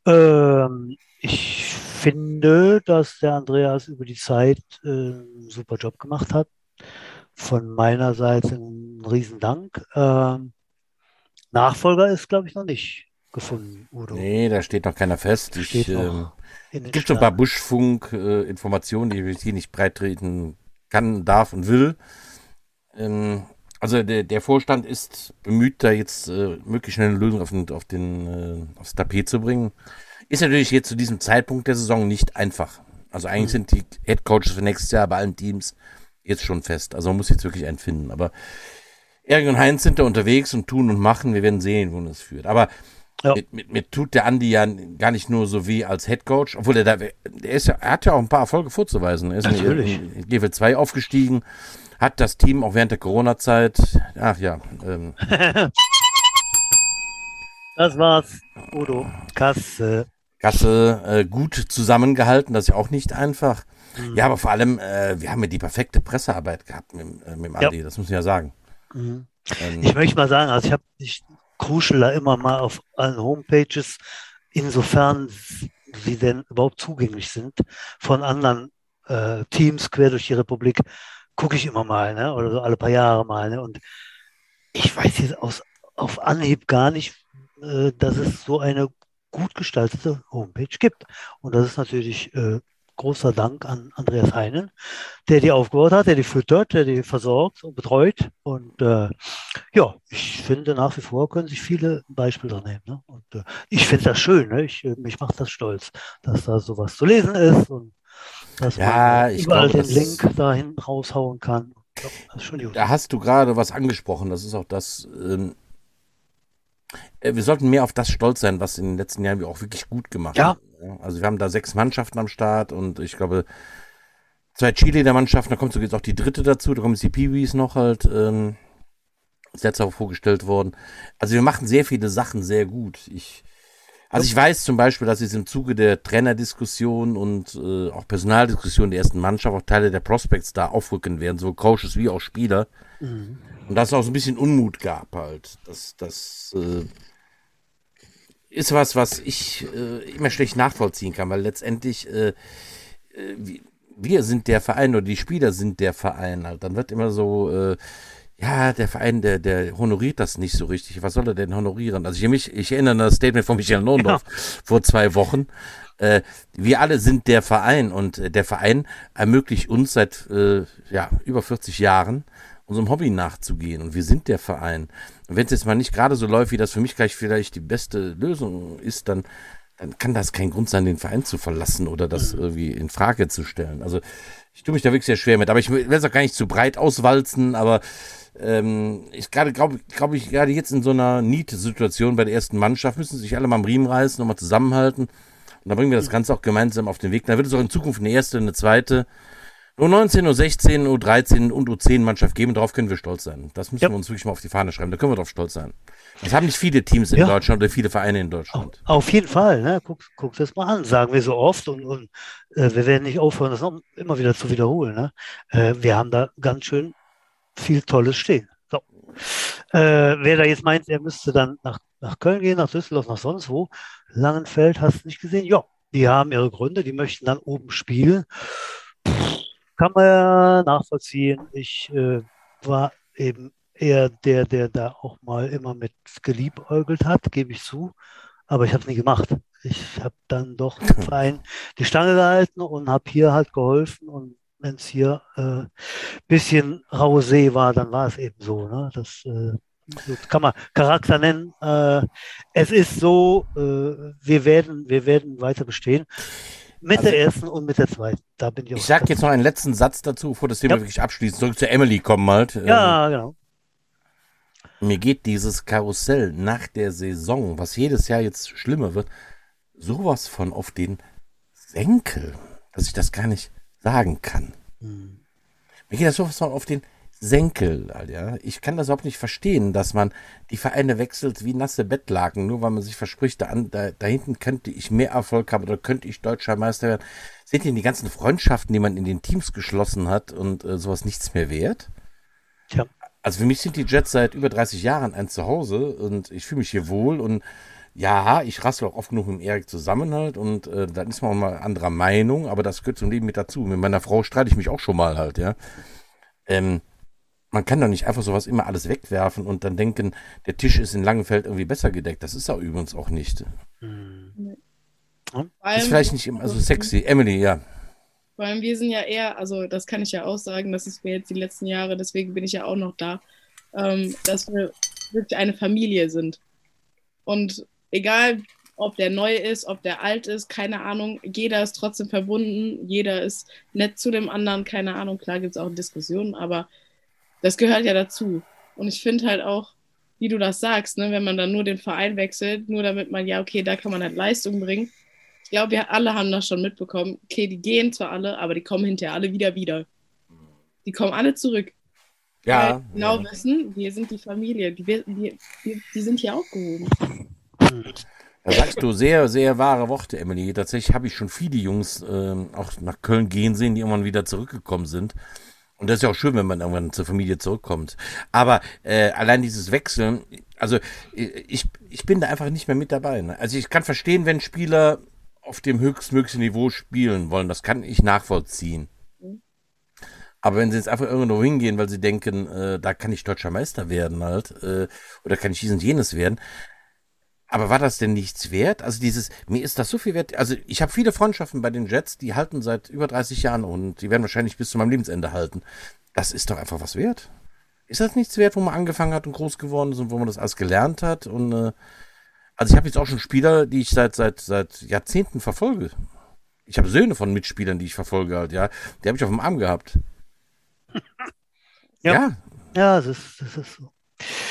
ähm, ich finde, dass der Andreas über die Zeit äh, einen super Job gemacht hat. Von meiner Seite ein Riesendank. Ähm, Nachfolger ist, glaube ich, noch nicht gefunden, Udo. Nee, da steht noch keiner fest. Ich, ähm, es gibt schon ein paar Buschfunk-Informationen, äh, die ich hier nicht breit treten kann, darf und will. Ähm, also der, der, Vorstand ist bemüht, da jetzt äh, möglichst schnell eine Lösung auf, den, auf den, äh, aufs Tapet zu bringen. Ist natürlich jetzt zu diesem Zeitpunkt der Saison nicht einfach. Also eigentlich mhm. sind die Head Coaches für nächstes Jahr bei allen Teams jetzt schon fest. Also man muss jetzt wirklich einen finden. Aber Erik und Heinz sind da unterwegs und tun und machen. Wir werden sehen, wo das führt. Aber ja. Mir, mir, mir, tut der Andi ja gar nicht nur so wie als Head Coach, obwohl er da, der ist er hat ja auch ein paar Erfolge vorzuweisen. Er ist Natürlich. in GW 2 aufgestiegen, hat das Team auch während der Corona-Zeit, ach ja. Ähm, das war's, Udo. Kasse. Kasse äh, gut zusammengehalten, das ist ja auch nicht einfach. Mhm. Ja, aber vor allem, äh, wir haben ja die perfekte Pressearbeit gehabt mit, äh, mit dem Andi, ja. das muss ich ja sagen. Mhm. Ähm, ich möchte mal sagen, also ich habe ich kuschel da immer mal auf allen Homepages, insofern sie denn überhaupt zugänglich sind, von anderen äh, Teams quer durch die Republik gucke ich immer mal, ne? oder so alle paar Jahre mal. Ne? Und ich weiß jetzt aus, auf Anhieb gar nicht, äh, dass es so eine gut gestaltete Homepage gibt. Und das ist natürlich äh, großer Dank an Andreas Heinen, der die aufgebaut hat, der die füttert, der die versorgt und betreut. Und äh, ja, ich finde nach wie vor können sich viele Beispiele dran nehmen. Ne? Und äh, ich finde das schön. Ne? Ich, äh, mich macht das stolz, dass da sowas zu lesen ist und dass ja, man überall glaub, den Link dahin raushauen kann. Da hast du gerade was angesprochen. Das ist auch das. Ähm, äh, wir sollten mehr auf das stolz sein, was in den letzten Jahren wir auch wirklich gut gemacht ja. haben. Also wir haben da sechs Mannschaften am Start und ich glaube zwei Chile der Mannschaften. Da kommt so jetzt auch die dritte dazu. Da kommen jetzt die Peewees noch halt. Ähm, ist letzte auch vorgestellt worden. Also wir machen sehr viele Sachen sehr gut. Ich also ich weiß zum Beispiel, dass jetzt im Zuge der Trainerdiskussion und äh, auch Personaldiskussion der ersten Mannschaft auch Teile der Prospects da aufrücken werden, so Coaches wie auch Spieler. Mhm. Und dass es auch so ein bisschen Unmut gab halt. Das, das äh, ist was, was ich äh, immer schlecht nachvollziehen kann, weil letztendlich äh, äh, wir sind der Verein oder die Spieler sind der Verein halt. Dann wird immer so äh, ja, der Verein, der, der honoriert das nicht so richtig. Was soll er denn honorieren? Also ich, mich, ich erinnere an das Statement von Michael Lohndorf ja. vor zwei Wochen. Äh, wir alle sind der Verein und äh, der Verein ermöglicht uns seit äh, ja, über 40 Jahren unserem Hobby nachzugehen und wir sind der Verein. Und wenn es jetzt mal nicht gerade so läuft, wie das für mich gleich vielleicht die beste Lösung ist, dann, dann kann das kein Grund sein, den Verein zu verlassen oder das mhm. irgendwie in Frage zu stellen. Also ich tue mich da wirklich sehr schwer mit, aber ich will es auch gar nicht zu breit auswalzen, aber ähm, ich gerade glaube glaub ich gerade jetzt in so einer Need-Situation bei der ersten Mannschaft müssen sich alle mal am Riemen reißen, nochmal zusammenhalten. Und dann bringen wir das Ganze auch gemeinsam auf den Weg. Dann wird es auch in Zukunft eine erste, eine zweite, U19, U16, U13 und U10 Mannschaft geben. Darauf können wir stolz sein. Das müssen ja. wir uns wirklich mal auf die Fahne schreiben. Da können wir drauf stolz sein. Das haben nicht viele Teams in ja. Deutschland oder viele Vereine in Deutschland. Auf, jeden Fall. Ne? Guck, guck das mal an. Sagen wir so oft und, und äh, wir werden nicht aufhören, das noch immer wieder zu wiederholen. Ne? Äh, wir haben da ganz schön viel Tolles stehen. So. Äh, wer da jetzt meint, er müsste dann nach, nach Köln gehen, nach Düsseldorf, nach sonst wo, Langenfeld, hast du nicht gesehen? Ja, die haben ihre Gründe, die möchten dann oben spielen. Kann man ja nachvollziehen. Ich äh, war eben eher der, der da auch mal immer mit geliebäugelt hat, gebe ich zu. Aber ich habe es nie gemacht. ich habe dann doch dem Verein die Stange gehalten und habe hier halt geholfen. Und wenn es hier ein äh, bisschen raue See war, dann war es eben so. Ne? Das äh, kann man Charakter nennen. Äh, es ist so, äh, wir, werden, wir werden weiter bestehen. Mit also, der ersten und mit der zweiten. Da bin ich Ich sage jetzt noch einen letzten Satz dazu, bevor das Thema ja. wirklich abschließt. Zurück zu Emily kommen halt. Ja, ähm, genau. Mir geht dieses Karussell nach der Saison, was jedes Jahr jetzt schlimmer wird, sowas von auf den Senkel, dass ich das gar nicht sagen kann. Hm. Mir geht das sowas von auf den Senkel, ja. Ich kann das überhaupt nicht verstehen, dass man die Vereine wechselt wie nasse Bettlaken, nur weil man sich verspricht, da, da, da hinten könnte ich mehr Erfolg haben oder könnte ich deutscher Meister werden. Sind denn die ganzen Freundschaften, die man in den Teams geschlossen hat und äh, sowas nichts mehr wert? Ja. Also für mich sind die Jets seit über 30 Jahren ein Zuhause und ich fühle mich hier wohl und ja, ich rassel auch oft genug mit Erik zusammen halt und äh, dann ist man auch mal anderer Meinung, aber das gehört zum Leben mit dazu. Mit meiner Frau streite ich mich auch schon mal halt, ja. Ähm, man kann doch nicht einfach sowas immer alles wegwerfen und dann denken, der Tisch ist in Langenfeld irgendwie besser gedeckt. Das ist er übrigens auch nicht. Mhm. Ist vielleicht nicht immer so sexy. Emily, ja. Vor allem, wir sind ja eher, also das kann ich ja auch sagen, das ist mir jetzt die letzten Jahre, deswegen bin ich ja auch noch da, ähm, dass wir wirklich eine Familie sind. Und egal, ob der neu ist, ob der alt ist, keine Ahnung, jeder ist trotzdem verbunden, jeder ist nett zu dem anderen, keine Ahnung, klar gibt es auch Diskussionen, aber das gehört ja dazu. Und ich finde halt auch, wie du das sagst, ne, wenn man dann nur den Verein wechselt, nur damit man, ja, okay, da kann man halt Leistung bringen. Ich glaube, wir alle haben das schon mitbekommen. Okay, die gehen zwar alle, aber die kommen hinterher alle wieder wieder. Die kommen alle zurück. Ja. Weil genau ja. wissen, wir sind die Familie. Die, die, die, die sind hier aufgehoben. Da sagst du sehr, sehr wahre Worte, Emily. Tatsächlich habe ich schon viele Jungs ähm, auch nach Köln gehen sehen, die irgendwann wieder zurückgekommen sind. Und das ist ja auch schön, wenn man irgendwann zur Familie zurückkommt. Aber äh, allein dieses Wechseln, also ich, ich bin da einfach nicht mehr mit dabei. Ne? Also ich kann verstehen, wenn Spieler auf dem höchstmöglichen Niveau spielen wollen. Das kann ich nachvollziehen. Aber wenn sie jetzt einfach irgendwo hingehen, weil sie denken, äh, da kann ich deutscher Meister werden halt, äh, oder kann ich dies und jenes werden, aber war das denn nichts wert? Also dieses, mir ist das so viel wert. Also ich habe viele Freundschaften bei den Jets, die halten seit über 30 Jahren und die werden wahrscheinlich bis zu meinem Lebensende halten. Das ist doch einfach was wert. Ist das nichts wert, wo man angefangen hat und groß geworden ist und wo man das alles gelernt hat? Und äh, also ich habe jetzt auch schon Spieler, die ich seit seit seit Jahrzehnten verfolge. Ich habe Söhne von Mitspielern, die ich verfolge halt, ja. Die habe ich auf dem Arm gehabt. ja. Ja, ja das, ist, das ist so.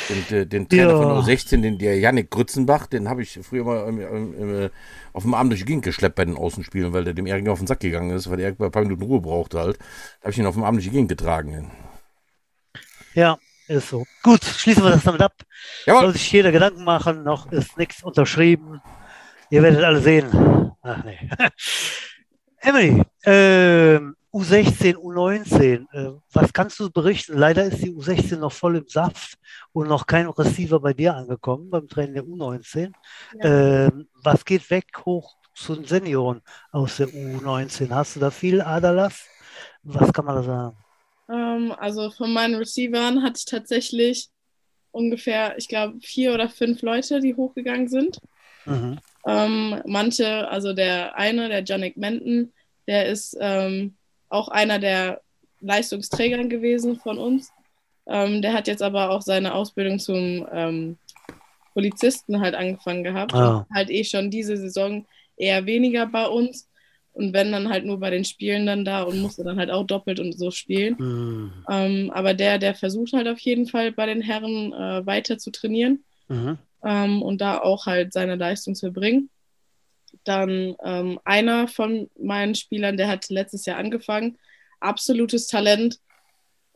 Den, äh, den Trainer ja. von U16, den der Yannick Grützenbach, den habe ich früher mal im, im, im, auf dem Arm durch die Gegend geschleppt bei den Außenspielen, weil der dem Erik auf den Sack gegangen ist, weil der ein paar Minuten Ruhe brauchte halt. Da habe ich ihn auf dem Arm durch die Gegend getragen. Ja, ist so. Gut, schließen wir das damit ab. Jawohl. Soll sich jeder Gedanken machen, noch ist nichts unterschrieben. Ihr werdet alle sehen. Ach nee. Emily, ähm, U16, U19, äh, was kannst du berichten? Leider ist die U16 noch voll im Saft und noch kein Receiver bei dir angekommen beim Training der U19. Ja. Ähm, was geht weg hoch zu den Senioren aus der U19? Hast du da viel Aderlass? Was kann man da sagen? Ähm, also von meinen Receivern hatte ich tatsächlich ungefähr, ich glaube, vier oder fünf Leute, die hochgegangen sind. Mhm. Ähm, manche, also der eine, der Janik Menten, der ist ähm, auch einer der Leistungsträgern gewesen von uns. Ähm, der hat jetzt aber auch seine Ausbildung zum ähm, Polizisten halt angefangen gehabt. Ah. Halt eh schon diese Saison eher weniger bei uns. Und wenn dann halt nur bei den Spielen dann da und musste dann halt auch doppelt und so spielen. Mhm. Ähm, aber der, der versucht halt auf jeden Fall bei den Herren äh, weiter zu trainieren mhm. ähm, und da auch halt seine Leistung zu bringen. Dann ähm, einer von meinen Spielern, der hat letztes Jahr angefangen, absolutes Talent.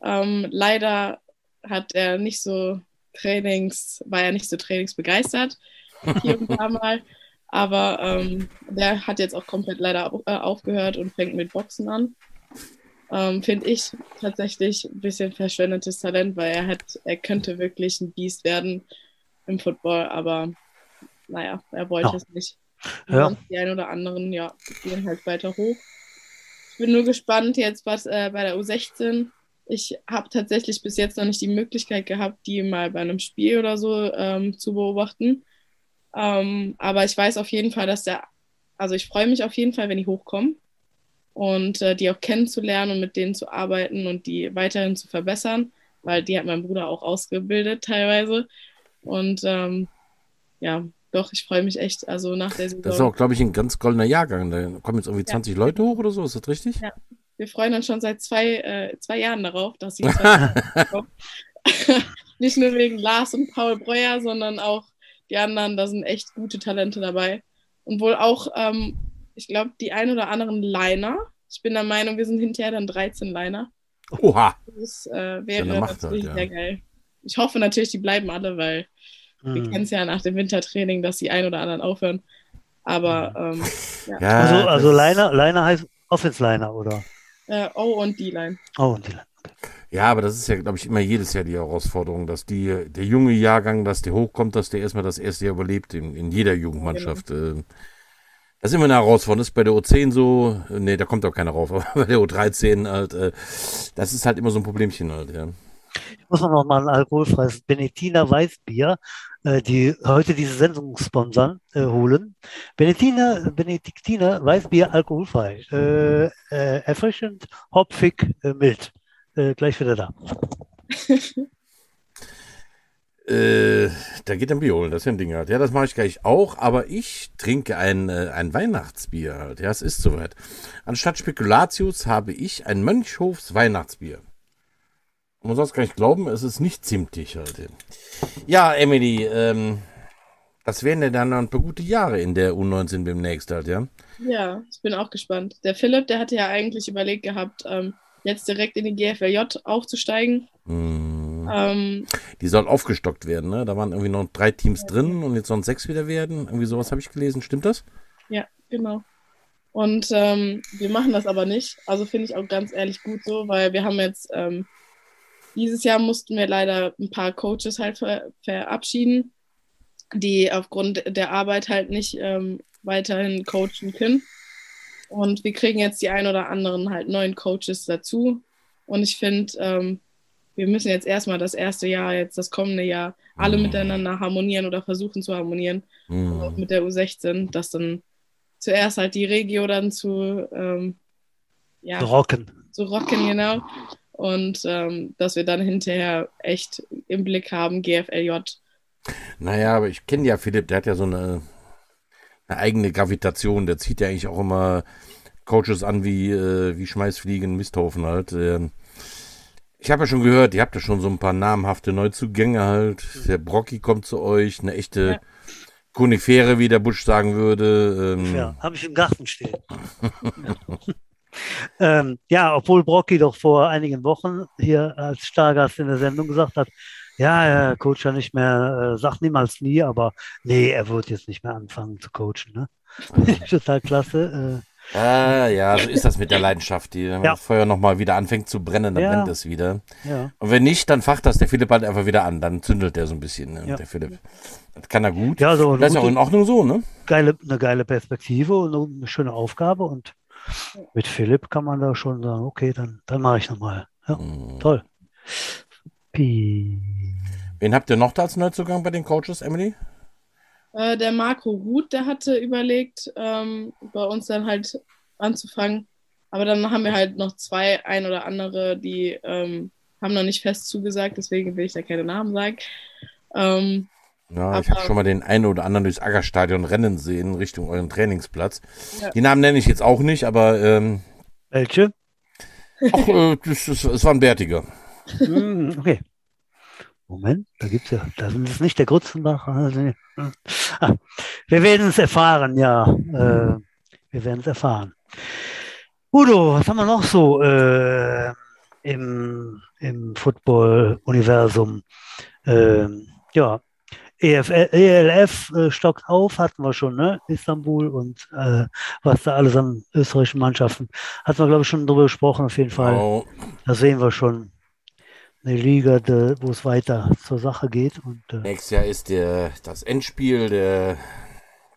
Ähm, leider hat er nicht so Trainings, war er nicht so trainingsbegeistert, hier und da mal. Aber ähm, der hat jetzt auch komplett leider äh, aufgehört und fängt mit Boxen an. Ähm, Finde ich tatsächlich ein bisschen verschwendetes Talent, weil er hat, er könnte wirklich ein Biest werden im Football, aber naja, er wollte ja. es nicht. Ja. Die einen oder anderen, ja, gehen halt weiter hoch. Ich bin nur gespannt jetzt, was äh, bei der U16. Ich habe tatsächlich bis jetzt noch nicht die Möglichkeit gehabt, die mal bei einem Spiel oder so ähm, zu beobachten. Ähm, aber ich weiß auf jeden Fall, dass der, also ich freue mich auf jeden Fall, wenn die hochkommen und äh, die auch kennenzulernen und mit denen zu arbeiten und die weiterhin zu verbessern, weil die hat mein Bruder auch ausgebildet teilweise. Und ähm, ja, doch, ich freue mich echt. Also nach der Saison. Das ist auch, glaube ich, ein ganz goldener Jahrgang. Da kommen jetzt irgendwie 20 ja. Leute hoch oder so, ist das richtig? Ja. Wir freuen uns schon seit zwei, äh, zwei Jahren darauf, dass sie Nicht nur wegen Lars und Paul Breuer, sondern auch die anderen, da sind echt gute Talente dabei. Und wohl auch, ähm, ich glaube, die ein oder anderen Liner. Ich bin der Meinung, wir sind hinterher dann 13 Liner. Oha! Das äh, wäre ja, natürlich halt, ja. sehr geil. Ich hoffe natürlich, die bleiben alle, weil hm. wir kennen es ja nach dem Wintertraining, dass die ein oder anderen aufhören. Aber ähm, ja. ja. Also, also Liner, Liner heißt Offense-Liner, oder? Äh, o und D-Line. O und D-Line. Ja, aber das ist ja, glaube ich, immer jedes Jahr die Herausforderung, dass die, der junge Jahrgang, dass der hochkommt, dass der erstmal das erste Jahr überlebt in, in jeder Jugendmannschaft. Genau. Das ist immer eine Herausforderung. Das ist bei der U10 so, nee, da kommt auch keiner rauf, aber bei der U13 halt, äh, das ist halt immer so ein Problemchen halt, ja. Ich muss noch mal ein alkoholfreies Benettina Weißbier, äh, die heute diese Sendung sponsern, äh, holen. Benettina, Benedictina Weißbier alkoholfrei. Äh, äh erfrischend, hopfig, äh, mild. Äh, gleich wieder da. Äh, da geht ein Bier holen, das ist ein Ding halt. Ja, das mache ich gleich auch, aber ich trinke ein, äh, ein Weihnachtsbier halt. Ja, es ist soweit. Anstatt Spekulatius habe ich ein Mönchhofs Weihnachtsbier. Man soll es gar nicht glauben, es ist nicht zimtig halt. Ja, Emily, ähm, das wären ja dann ein paar gute Jahre in der U19 demnächst halt, ja? Ja, ich bin auch gespannt. Der Philipp, der hatte ja eigentlich überlegt gehabt, ähm, jetzt direkt in die GFLJ aufzusteigen. Mm. Ähm, die soll aufgestockt werden, ne? Da waren irgendwie noch drei Teams ja. drin und jetzt sollen sechs wieder werden. Irgendwie sowas habe ich gelesen. Stimmt das? Ja, genau. Und ähm, wir machen das aber nicht. Also finde ich auch ganz ehrlich gut so, weil wir haben jetzt, ähm, dieses Jahr mussten wir leider ein paar Coaches halt ver verabschieden, die aufgrund der Arbeit halt nicht ähm, weiterhin coachen können. Und wir kriegen jetzt die ein oder anderen halt neuen Coaches dazu. Und ich finde, ähm, wir müssen jetzt erstmal das erste Jahr, jetzt das kommende Jahr, alle mhm. miteinander harmonieren oder versuchen zu harmonieren. Mhm. Auch mit der U16, dass dann zuerst halt die Regio dann zu, ähm, ja, zu rocken. Zu rocken, genau. Und ähm, dass wir dann hinterher echt im Blick haben, GFLJ. Naja, aber ich kenne ja Philipp, der hat ja so eine eine eigene Gravitation. Der zieht ja eigentlich auch immer Coaches an wie, äh, wie Schmeißfliegen, Misthofen halt. Ähm, ich habe ja schon gehört, ihr habt ja schon so ein paar namhafte Neuzugänge halt. Der Brocky kommt zu euch, eine echte ja. Konifere, wie der Busch sagen würde. Ähm, ja, habe ich im Garten stehen. ähm, ja, obwohl Brocky doch vor einigen Wochen hier als Stargast in der Sendung gesagt hat, ja, er coacht ja nicht mehr, äh, sagt niemals nie, aber nee, er wird jetzt nicht mehr anfangen zu coachen. Ne? Total klasse. Äh. Ah, ja, so ist das mit der Leidenschaft. Die, wenn ja. das Feuer nochmal wieder anfängt zu brennen, dann ja. brennt es wieder. Ja. Und wenn nicht, dann facht das der Philipp halt einfach wieder an. Dann zündelt er so ein bisschen, ne? der Philipp. Das kann er gut. Ja, so das ist auch in Ordnung so, ne? Geile, eine geile Perspektive und eine schöne Aufgabe. Und mit Philipp kann man da schon sagen, okay, dann, dann mache ich nochmal. Ja, mhm. toll. Wen habt ihr noch da als Neuzugang bei den Coaches, Emily? Äh, der Marco Ruth, der hatte überlegt, ähm, bei uns dann halt anzufangen. Aber dann haben wir halt noch zwei, ein oder andere, die ähm, haben noch nicht fest zugesagt, deswegen will ich da keine Namen sagen. Ähm, ja, ich habe schon mal den einen oder anderen durchs Aggerstadion rennen sehen, Richtung euren Trainingsplatz. Ja. Die Namen nenne ich jetzt auch nicht, aber. Ähm, Welche? Ach, äh, das, das, das war ein Bärtiger. Hm, okay. Moment, da gibt's ja, da ist es nicht der Grutzenbach. Also, ah, wir werden es erfahren, ja. Äh, wir werden es erfahren. Udo, was haben wir noch so äh, im, im Football-Universum? Äh, ja, EFL, ELF äh, stockt auf, hatten wir schon, ne? Istanbul und äh, was da alles an österreichischen Mannschaften. Hatten wir, glaube ich, schon drüber gesprochen, auf jeden Fall. Oh. Das sehen wir schon eine Liga, wo es weiter zur Sache geht. Und, äh, Nächstes Jahr ist der, das Endspiel der,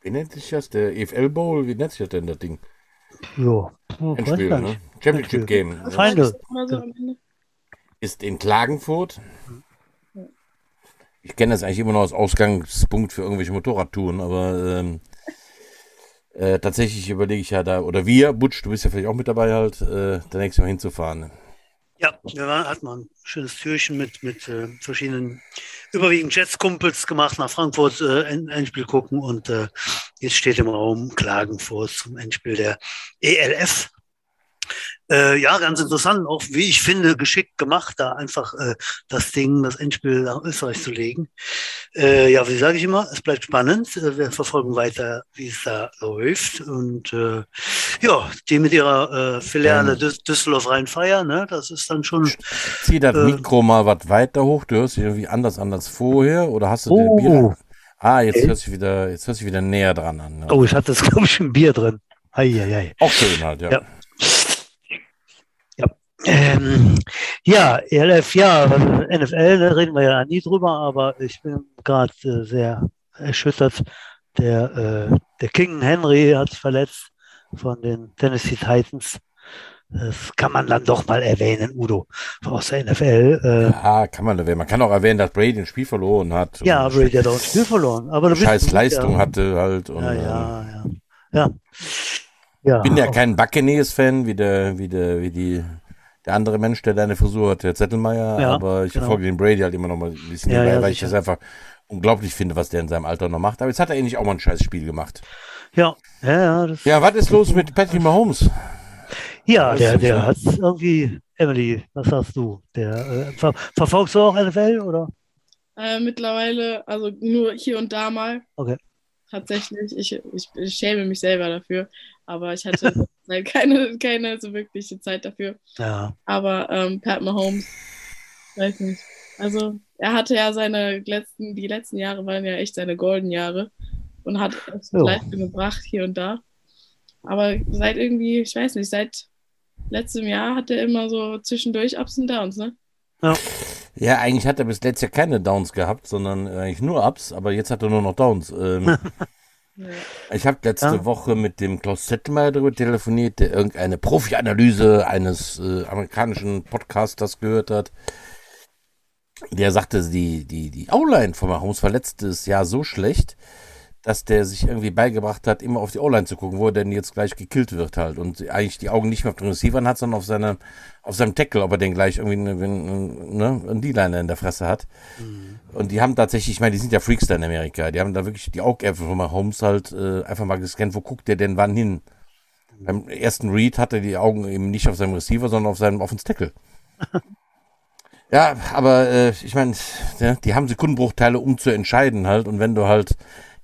wie nennt sich das? Der EFL Bowl, wie nennt sich das denn das Ding? Ja, Endspiel, ne? Championship Game. Feinde. Ist in Klagenfurt. Ich kenne das eigentlich immer noch als Ausgangspunkt für irgendwelche Motorradtouren, aber ähm, äh, tatsächlich überlege ich ja da, oder wir, Butsch, du bist ja vielleicht auch mit dabei halt, äh, da nächstes Mal hinzufahren. Ja, wir waren, hatten mal ein schönes Türchen mit, mit äh, verschiedenen, überwiegend Jets-Kumpels gemacht, nach Frankfurt äh, Endspiel gucken und äh, jetzt steht im Raum Klagenfurt zum Endspiel der ELF. Äh, ja, ganz interessant, auch wie ich finde, geschickt gemacht, da einfach äh, das Ding, das Endspiel nach Österreich zu legen. Äh, ja, wie sage ich immer, es bleibt spannend. Äh, wir verfolgen weiter, wie es da läuft. Und äh, ja, die mit ihrer äh, Filiale Ähm. Düs Düsseldorf Rhein-Feier, ne, das ist dann schon. Zieh das Äh. Mikro mal was weiter hoch, du hörst dich irgendwie anders an als vorher, oder hast du Oh. den Bier? Ah, jetzt hörst du wieder, jetzt hörst du wieder näher dran an. Ja. Oh, ich hatte, glaube ich, ein Bier drin. Eieiei. Auch schön halt, ja. Ja. Ähm, ja, ELF, ja, NFL, da reden wir ja nie drüber, aber ich bin gerade äh, sehr erschüttert. Der, äh, der King Henry hat sich verletzt von den Tennessee Titans. Das kann man dann doch mal erwähnen, Udo, aus der NFL. Äh, Ja, kann man erwähnen. Man kann auch erwähnen, dass Brady ein Spiel verloren hat. ja, Brady hat auch ein Spiel verloren. Aber du bist- scheiß Leistung ja, hatte halt. Und, Ja, äh, ja, ja. Ja. ja bin ja auch- kein Buccaneers-Fan, wie der, wie der, wie die, der andere Mensch, der deine Frisur hat, der Zettelmeier, Ja, aber ich genau. verfolge den Brady halt immer noch mal ein bisschen Ja, nebenbei, ja, weil ich sicher. das einfach unglaublich finde, was der in seinem Alter noch macht. Aber jetzt hat er endlich auch mal ein scheiß Spiel gemacht. Ja, ja, ja. Das, Ja, was ist los mit Patrick Mahomes? Ja, der, nicht, der hat irgendwie, Emily, was sagst du? Der, äh, ver verfolgst du auch NFL oder? Äh, mittlerweile, also nur hier und da mal. Okay. Tatsächlich, ich, ich, ich schäme mich selber dafür, aber ich hatte halt keine, keine so wirkliche Zeit dafür. Ja, Aber ähm, Pat Mahomes, weiß nicht. Also er hatte ja seine letzten, die letzten Jahre waren ja echt seine Golden Jahre und hat echt Jo. Leistung gebracht hier und da. Aber seit irgendwie, ich weiß nicht, seit letztem Jahr hat er immer so zwischendurch Ups und Downs, ne? Ja, eigentlich hat er bis letztes Jahr keine Downs gehabt, sondern eigentlich nur Ups, aber jetzt hat er nur noch Downs. Ähm, Ja. ich habe letzte Ja. Woche mit dem Klaus Zettelmeier darüber telefoniert, der irgendeine Profi-Analyse eines äh, amerikanischen Podcasters gehört hat. Der sagte, die, die, die O-Line von Mahomes war letztes Jahr so schlecht, dass der sich irgendwie beigebracht hat, immer auf die O-Line zu gucken, wo er denn jetzt gleich gekillt wird halt. Und eigentlich die Augen nicht mehr auf den Receivern hat, sondern auf, seine, auf seinem Tackle, ob er denn gleich irgendwie eine, ne, einen D-Liner in der Fresse hat. Und die haben tatsächlich, ich meine, die sind ja Freaks da in Amerika, die haben da wirklich die Augäpfel von Mahomes halt äh, einfach mal gescannt, wo guckt der denn wann hin. Beim ersten Read hat er die Augen eben nicht auf seinem Receiver, sondern auf seinem auf ins Tackle. ja, aber äh, ich meine, ja, die haben Sekundenbruchteile, um zu entscheiden halt. Und wenn du halt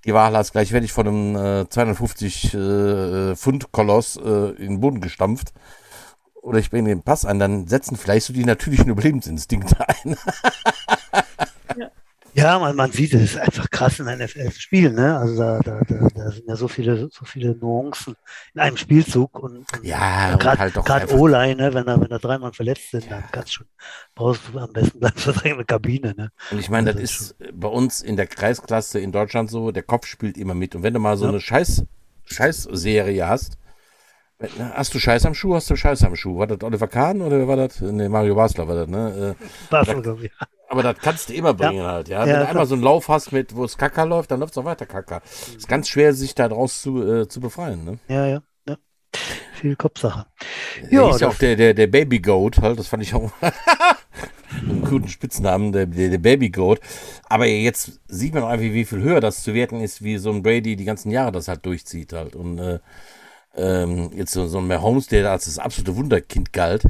die Wahl hast, gleich werde ich von einem äh, 250 äh, Pfund Koloss äh, in den Boden gestampft oder ich bringe den Pass an, dann setzen vielleicht so die natürlichen Überlebensinstinkte ein. ja man, man sieht, es ist einfach krass in der NFL zu spielen, ne? Also da, da, da, da sind ja so viele, so viele Nuancen in einem Spielzug und, und Ja, gerade halt gerade O-Line, ne? Wenn da, wenn da dreimal verletzt sind, dann kannst schon, brauchst du am besten bleibst du direkt in der Kabine, ne? Und ich meine, das Also ist bei uns in der Kreisklasse in Deutschland so, der Kopf spielt immer mit. Und wenn du mal so Ja. eine Scheiß, Scheiß-Serie hast, hast du Scheiß am Schuh, hast du Scheiß am Schuh. War das Oliver Kahn oder war das? Ne, Mario Basler war das, ne? Äh, Buffalo, glaub ich. Aber das kannst du immer bringen halt, ja. Wenn Ja, du einmal so einen Lauf hast, mit, wo es Kacker läuft, dann läuft es auch weiter Kacker. Ist ganz schwer, sich da draus zu, äh, zu befreien, ne? Ja, ja, ja. Viel Kopfsache. Ja, Ja, ist ja auch der, der, der Baby Goat, halt, das fand ich auch einen guten Spitznamen, der, der, der Baby Goat. Aber jetzt sieht man auch einfach, wie viel höher das zu werten ist, wie so ein Brady die ganzen Jahre das halt durchzieht halt. Und äh, ähm, jetzt so, so ein Mahomes, der als das absolute Wunderkind galt.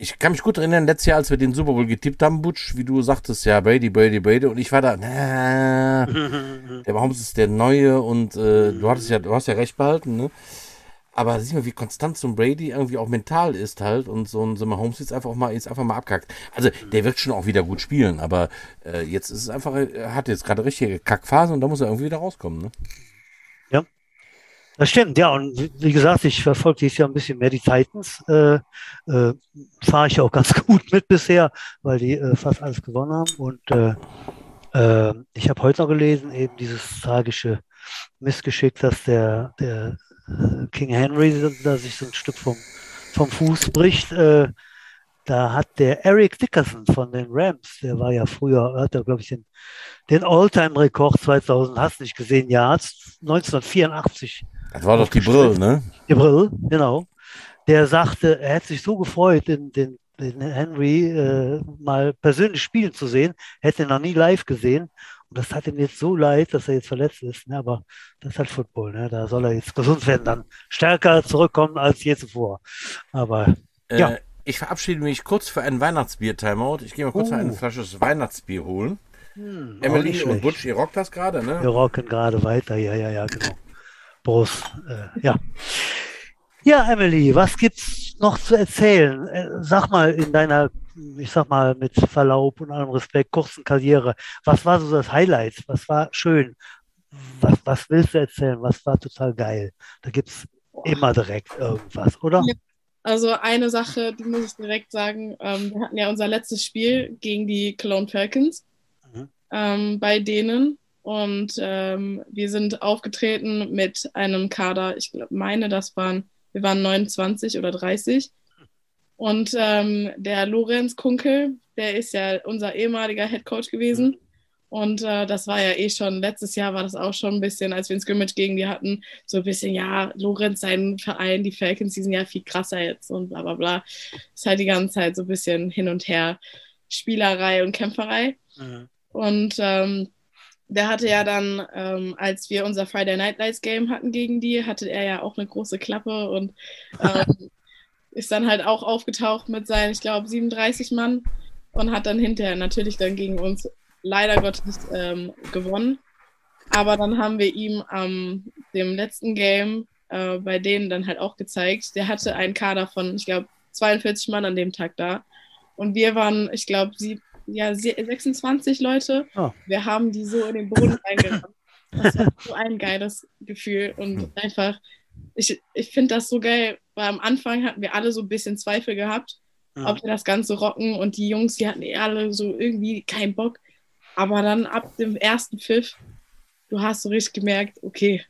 Ich kann mich gut erinnern, letztes Jahr, als wir den Super Bowl getippt haben, Butch, wie du sagtest, ja, Brady, Brady, Brady, und ich war da, na, der Mahomes ist der Neue und äh, du hattest ja, du hast ja recht behalten, ne? Aber sieh mal, wie konstant so ein Brady irgendwie auch mental ist halt und so ein, so ein Mahomes jetzt einfach auch mal, jetzt einfach mal abkackt. Also der wird schon auch wieder gut spielen, aber äh, jetzt ist es einfach, er hat jetzt gerade richtige Kackphase und da muss er irgendwie wieder rauskommen, ne? Das stimmt, ja. Und wie- gesagt, ich verfolge dieses Jahr ein bisschen mehr die Titans. Äh, äh, Fahre ich auch ganz gut mit bisher, weil die äh, fast alles gewonnen haben. Und äh, äh, ich habe heute noch gelesen, eben dieses tragische Missgeschick, dass der, der äh, King Henry da sich so ein Stück vom, vom Fuß bricht. Da hat der Eric Dickerson von den Rams, der war ja früher, hat er, glaube ich, den, den All-Time-Rekord 2000, hast nicht gesehen, ja, 1984. Das war doch die Brill, ne? Die Brill, genau. Der sagte, er hätte sich so gefreut, den, den, den Henry äh, mal persönlich spielen zu sehen, hätte ihn noch nie live gesehen. Und das hat ihm jetzt so leid, dass er jetzt verletzt ist. Ne? Aber das ist halt Football. Ne? Da soll er jetzt gesund werden, dann stärker zurückkommen als je zuvor. Aber äh, ja. Ich verabschiede mich kurz für einen Weihnachtsbier-Timeout. Ich gehe mal kurz uh. eine Flasche Weihnachtsbier holen. Hm, Emily und Butch, ihr rockt das gerade, ne? Wir rocken gerade weiter, ja, ja, ja, genau. Prost. Äh, ja. Ja, Emily, was gibt's noch zu erzählen? Äh, sag mal in deiner, ich sag mal mit Verlaub und allem Respekt, kurzen Karriere, was war so das Highlight? Was war schön? Was, was willst du erzählen? Was war total geil? Da gibt's immer direkt irgendwas, oder? Also eine Sache, die muss ich direkt sagen, ähm, wir hatten ja unser letztes Spiel gegen die Cologne Falcons mhm. ähm, bei denen und ähm, wir sind aufgetreten mit einem Kader, ich glaub, meine, das waren wir waren 29 oder 30. Und ähm, der Lorenz Kunkel, der ist ja unser ehemaliger Head Coach gewesen. Und äh, das war ja eh schon, letztes Jahr war das auch schon ein bisschen, als wir ein Scrimmage gegen die hatten, so ein bisschen, ja, Lorenz, sein Verein, die Falcons, die sind ja viel krasser jetzt und bla bla bla. Ist halt die ganze Zeit so ein bisschen hin und her Spielerei und Kämpferei. Mhm. Und ähm, der hatte ja dann, ähm, als wir unser Friday Night Lights Game hatten gegen die, hatte er ja auch eine große Klappe und ähm, ist dann halt auch aufgetaucht mit seinen, ich glaube, 37 Mann und hat dann hinterher natürlich dann gegen uns leider Gottes ähm, gewonnen. Aber dann haben wir ihm am dem letzten Game äh, bei denen dann halt auch gezeigt, der hatte einen Kader von, ich glaube, 42 Mann an dem Tag da. Und wir waren, ich glaube, ja, 26 Leute. Oh. Wir haben die so in den Boden reingerannt. Das war so ein geiles Gefühl und einfach, ich, ich finde das so geil, weil am Anfang hatten wir alle so ein bisschen Zweifel gehabt, ja. ob wir das Ganze rocken und die Jungs, die hatten eh alle so irgendwie keinen Bock. Aber dann ab dem ersten Pfiff, du hast so richtig gemerkt, okay,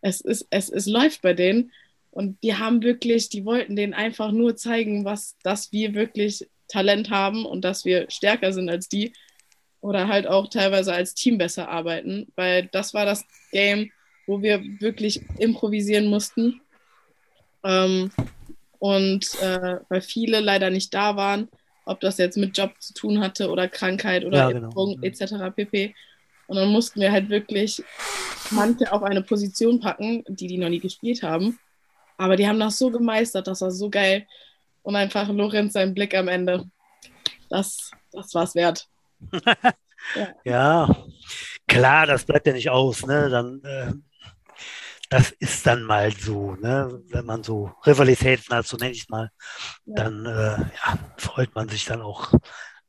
es, ist, es, es läuft bei denen. Und die haben wirklich, die wollten denen einfach nur zeigen, was, dass wir wirklich Talent haben und dass wir stärker sind als die oder halt auch teilweise als Team besser arbeiten, weil das war das Game, wo wir wirklich improvisieren mussten. Ähm, und äh, weil viele leider nicht da waren, ob das jetzt mit Job zu tun hatte oder Krankheit oder ja, genau. etc. pp. Und dann mussten wir halt wirklich manche auf eine Position packen, die die noch nie gespielt haben. Aber die haben das so gemeistert, das war so geil und einfach Lorenz sein Blick am Ende. Das, das war es wert. ja. ja. klar, das bleibt ja nicht aus. Ne? Dann, äh, das ist dann mal so, ne? wenn man so Rivalitäten hat, so nenne ich es mal, ja. dann äh, ja, freut man sich dann auch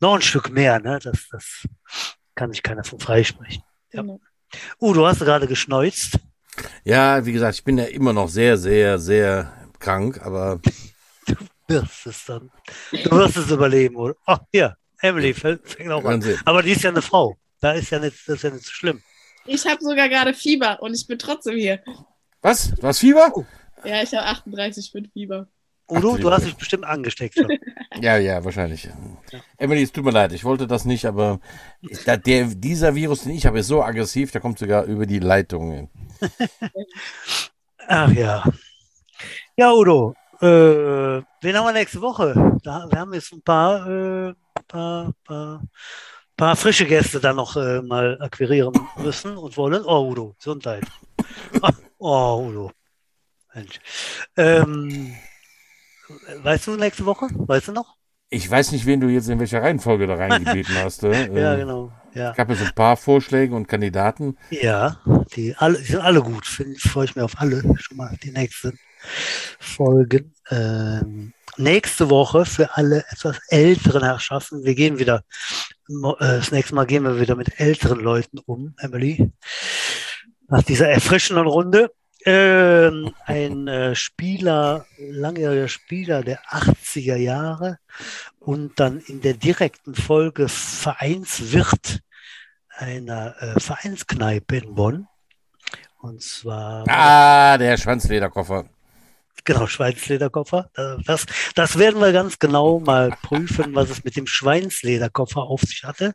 noch ein Stück mehr. Ne? Das, das kann sich keiner von freisprechen. Ja. Genau. Uh, du hast gerade geschneuzt. Ja, wie gesagt, ich bin ja immer noch sehr, sehr, sehr krank, aber wirst es dann. Du wirst es überleben, oder? Ach, hier, Emily fängt auch an. Aber die ist ja eine Frau. Da ist ja nicht, das ist ja nicht so schlimm. Ich habe sogar gerade Fieber und ich bin trotzdem hier. Was? Du hast Fieber? Oh. Ja, ich habe 38,5 Fieber. Udo, du hast dich bestimmt angesteckt schon. ja, ja, wahrscheinlich. Ja. Emily, es tut mir leid, ich wollte das nicht, aber der, dieser Virus, den ich habe, ist so aggressiv, der kommt sogar über die Leitung. Ach ja. Ja, Udo, äh, wen haben wir nächste Woche? Da, wir haben jetzt ein paar, äh, paar, paar, paar frische Gäste da noch äh, mal akquirieren müssen und wollen. Oh, Udo, Gesundheit. oh, Udo. Mensch. Ähm, weißt du nächste Woche? Weißt du noch? Ich weiß nicht, wen du jetzt in welcher Reihenfolge da reingebeten hast. Äh. ja, genau. Ja. Es gab jetzt ein paar Vorschläge und Kandidaten. Ja, die, alle, die sind alle gut. Freue ich mich auf alle. Schon mal die nächsten. Folgen. Ähm, nächste Woche für alle etwas älteren Herrschaften. Wir gehen wieder, äh, das nächste Mal gehen wir wieder mit älteren Leuten um, Emily. Nach dieser erfrischenden Runde. Ähm, ein äh, Spieler, langjähriger Spieler der 80er Jahre und dann in der direkten Folge Vereinswirt einer äh, Vereinskneipe in Bonn. Und zwar. Ah, der Schwanzlederkoffer. Genau, Schweinslederkoffer. Das, das werden wir ganz genau mal prüfen, was es mit dem Schweinslederkoffer auf sich hatte.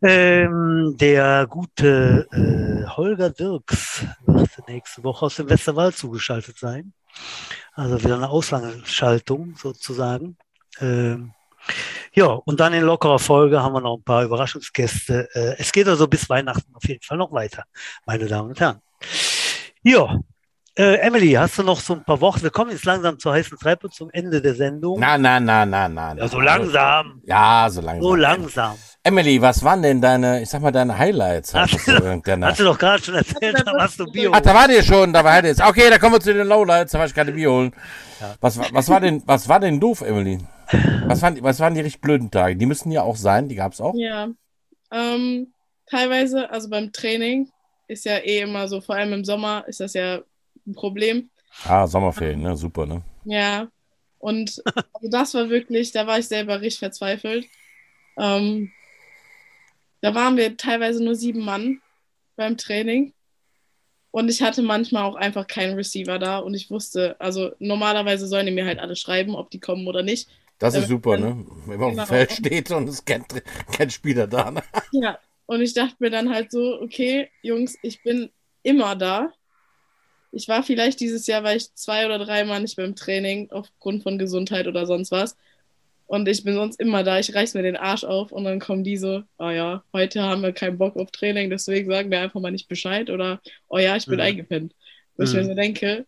Ähm, der gute äh, Holger Dirks wird nächste Woche aus dem Westerwald zugeschaltet sein. Also wieder eine Auslandschaltung sozusagen. Ähm, ja, und dann in lockerer Folge haben wir noch ein paar Überraschungsgäste. Äh, es geht also bis Weihnachten auf jeden Fall noch weiter, meine Damen und Herren. Ja, äh, Emily, hast du noch so ein paar Wochen? Wir kommen jetzt langsam zur heißen Treppe zum Ende der Sendung. Na, na, na, na, na. Ja, so langsam. Ja, so langsam. So langsam. Emily, was waren denn deine, ich sag mal, deine Highlights? Hast du, hast du doch gerade schon erzählt, da warst du Bio. Ach, da war ihr schon, da war jetzt. Okay, da kommen wir zu den Lowlights, da war ich gerade Bier holen. Ja. Was, was, war denn, was war denn doof, Emily? Was waren, was waren die richtig blöden Tage? Die müssen ja auch sein, die gab es auch. Ja. Ähm, teilweise, also beim Training ist ja eh immer so, vor allem im Sommer ist das ja ein Problem. Ah, Sommerferien, ne? Super, ne? Ja. Und also das war wirklich, da war ich selber richtig verzweifelt. Ähm, da waren wir teilweise nur sieben Mann beim Training. Und ich hatte manchmal auch einfach keinen Receiver da und ich wusste, also normalerweise sollen die mir halt alle schreiben, ob die kommen oder nicht. Das ist super, ne? Wenn man genau. auf dem Feld steht und es kennt kein Spieler da. Ne? Ja, und ich dachte mir dann halt so, okay, Jungs, ich bin immer da. Ich war vielleicht dieses Jahr, weil ich zwei oder dreimal nicht beim Training aufgrund von Gesundheit oder sonst was. Und ich bin sonst immer da. Ich reiß mir den Arsch auf und dann kommen die so, oh ja, heute haben wir keinen Bock auf Training, deswegen sagen wir einfach mal nicht Bescheid oder oh ja, ich bin mhm. eingepennt. Wo mhm. ich mir so denke,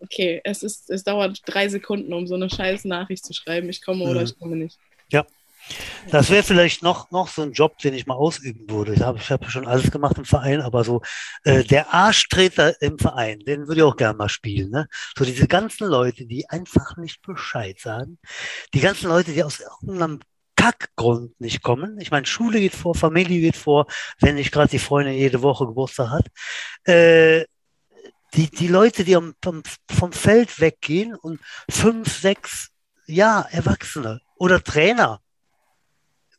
okay, es ist, es dauert drei Sekunden, um so eine scheiß Nachricht zu schreiben. Ich komme mhm. oder ich komme nicht. Ja. Das wäre vielleicht noch, noch so ein Job, den ich mal ausüben würde. Ich habe ich hab schon alles gemacht im Verein, aber so äh, der Arschtreter im Verein, den würde ich auch gerne mal spielen. Ne? So diese ganzen Leute, die einfach nicht Bescheid sagen. Die ganzen Leute, die aus irgendeinem Kackgrund nicht kommen. Ich meine, Schule geht vor, Familie geht vor, wenn nicht gerade die Freundin jede Woche Geburtstag hat. Äh, die, die Leute, die vom, vom Feld weggehen und fünf, sechs, ja, Erwachsene oder Trainer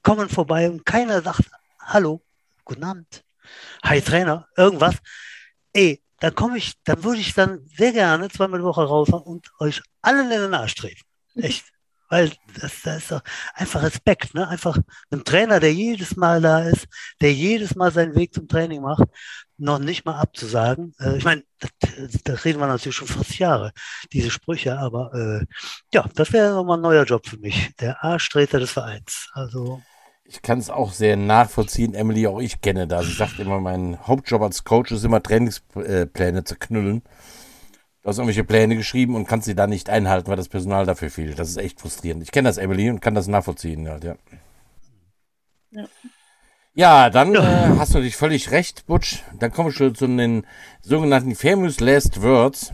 kommen vorbei und keiner sagt, hallo, guten Abend, hi Trainer, irgendwas. Ey, dann komme ich, dann würde ich dann sehr gerne zweimal die Woche raus und euch alle in den Arsch treten. Echt. Weil das, das ist doch einfach Respekt, ne? Einfach ein Trainer, der jedes Mal da ist, der jedes Mal seinen Weg zum Training macht, noch nicht mal abzusagen. Äh, ich meine, da reden wir natürlich schon 40 Jahre, diese Sprüche, aber äh, ja, das wäre nochmal ein neuer Job für mich. Der Arschtreter des Vereins. Also ich kann es auch sehr nachvollziehen, Emily, auch ich kenne das. Ich sage immer, mein Hauptjob als Coach ist immer Trainingspläne zu knüllen. Du hast irgendwelche Pläne geschrieben und kannst sie dann nicht einhalten, weil das Personal dafür fehlt. Das ist echt frustrierend. Ich kenne das, Emily, und kann das nachvollziehen halt, ja. Ja, ja dann äh, hast du dich völlig recht, Butch. Dann kommen wir schon zu den sogenannten Famous Last Words.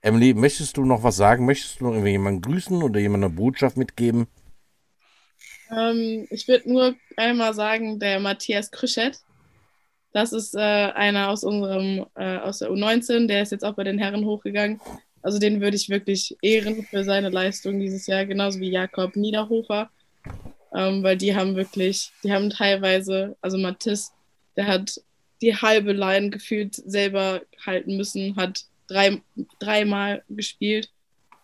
Emily, möchtest du noch was sagen? Möchtest du noch jemanden grüßen oder jemandem eine Botschaft mitgeben? Ähm, ich würde nur einmal sagen, der Matthias Krüschet. Das ist äh, einer aus unserem, äh, aus der U19, der ist jetzt auch bei den Herren hochgegangen. Also den würde ich wirklich ehren für seine Leistung dieses Jahr, genauso wie Jakob Niederhofer. Ähm, weil die haben wirklich, die haben teilweise, also Mathis, der hat die halbe Line gefühlt selber halten müssen, hat drei, dreimal gespielt.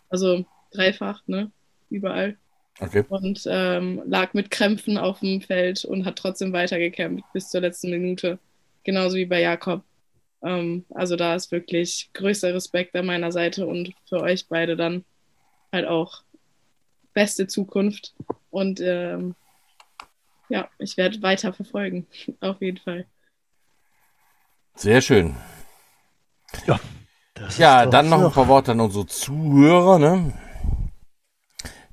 Also dreifach, ne? Überall. Okay. Und ähm, lag mit Krämpfen auf dem Feld und hat trotzdem weitergekämpft bis zur letzten Minute. Genauso wie bei Jakob. Ähm, also da ist wirklich größter Respekt an meiner Seite und für euch beide dann halt auch beste Zukunft. Und ähm, ja, ich werde weiter verfolgen. Auf jeden Fall. Sehr schön. Ja. ja, dann noch ein paar Worte an unsere Zuhörer. Ne?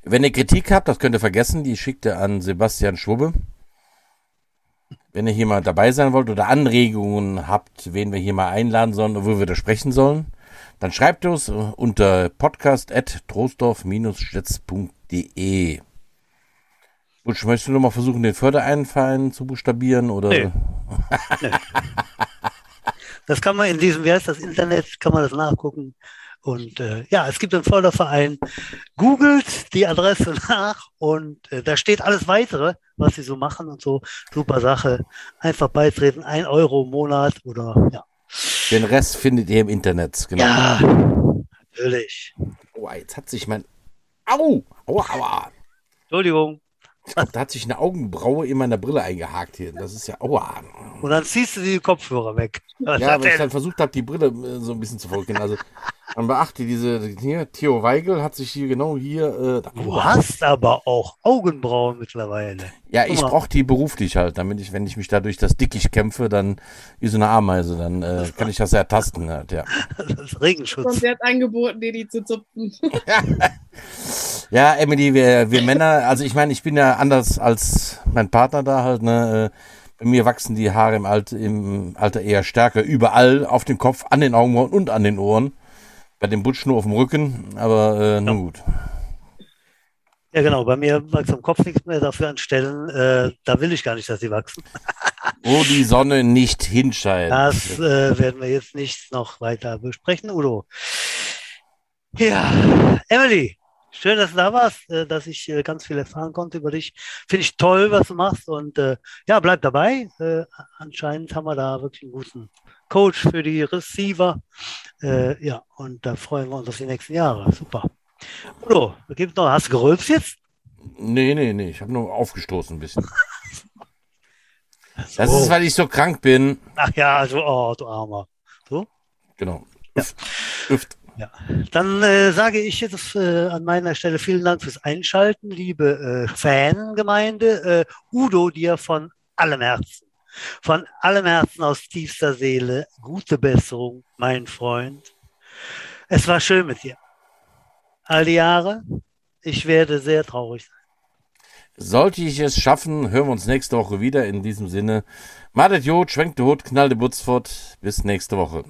Wenn ihr Kritik habt, das könnt ihr vergessen, die schickt ihr an Sebastian Schwubbe. Wenn ihr hier mal dabei sein wollt oder Anregungen habt, wen wir hier mal einladen sollen oder wo wir da sprechen sollen, dann schreibt uns unter podcast.trostorf-stetz.de. Butsch, möchtest du noch mal versuchen, den Fördereinfallen zu buchstabieren? Oder? Nee. nee. Das kann man in diesem, wie heißt das, Internet, kann man das nachgucken. Und äh, ja, es gibt einen Förderverein. Googelt die Adresse nach und äh, da steht alles weitere, was sie so machen und so. Super Sache. Einfach beitreten, ein Euro im Monat oder ja. Den Rest findet ihr im Internet, genau. Ja, Natürlich. Oh, jetzt hat sich mein. Au! Aua, aua! Entschuldigung. Ich glaub, da hat sich eine Augenbraue in meiner Brille eingehakt hier. Das ist ja. Aua! Und dann ziehst du die Kopfhörer weg. Was Ja, weil ich dann versucht habe, die Brille äh, so ein bisschen zu folgen. Also, man beachte diese. Hier, Theo Weigel hat sich hier genau hier. Äh, Du hast aber auch Augenbrauen mittlerweile. Ja, ich brauche die beruflich halt, damit ich, wenn ich mich da durch das Dickicht kämpfe, dann wie so eine Ameise, dann äh, kann ich das ertasten halt, ja. Das ist Und Regenschutz. sie hat angeboten, dir die zu zupfen. Ja, Emily, wir, wir Männer, also ich meine, ich bin ja anders als mein Partner da halt, ne? äh, Bei mir wachsen die Haare im, Alt, im Alter eher stärker, überall auf dem Kopf, an den Augenbrauen und an den Ohren. Bei dem Butsch nur auf dem Rücken, aber äh, nun gut. Ja, genau. Bei mir wächst am Kopf nichts mehr dafür an Stellen. Äh, da will ich gar nicht, dass sie wachsen. Wo die Sonne nicht hinscheint. Das äh, werden wir jetzt nicht noch weiter besprechen, Udo. Ja, Emily, schön, dass du da warst, äh, dass ich äh, ganz viel erfahren konnte über dich. Finde ich toll, was du machst und äh, ja, bleib dabei. Äh, anscheinend haben wir da wirklich einen guten Coach für die Receiver. Äh, ja, und da freuen wir uns auf die nächsten Jahre. Super. Udo, gibt's noch, hast du gerülpst jetzt? Nee, nee, nee, ich habe nur aufgestoßen ein bisschen. Das So. ist, weil ich so krank bin. Ach ja, also, oh, du Armer. So? Genau. Ja. Üft. Dann äh, sage ich jetzt äh, an meiner Stelle vielen Dank fürs Einschalten, liebe äh, Fangemeinde. Äh, Udo, dir von allem Herzen, von allem Herzen aus tiefster Seele, gute Besserung, mein Freund. Es war schön mit dir. All die Jahre. Ich werde sehr traurig sein. Sollte ich es schaffen, hören wir uns nächste Woche wieder. In diesem Sinne, Madet Jod, schwenkt Hut, knall de Butz fort. Bis nächste Woche.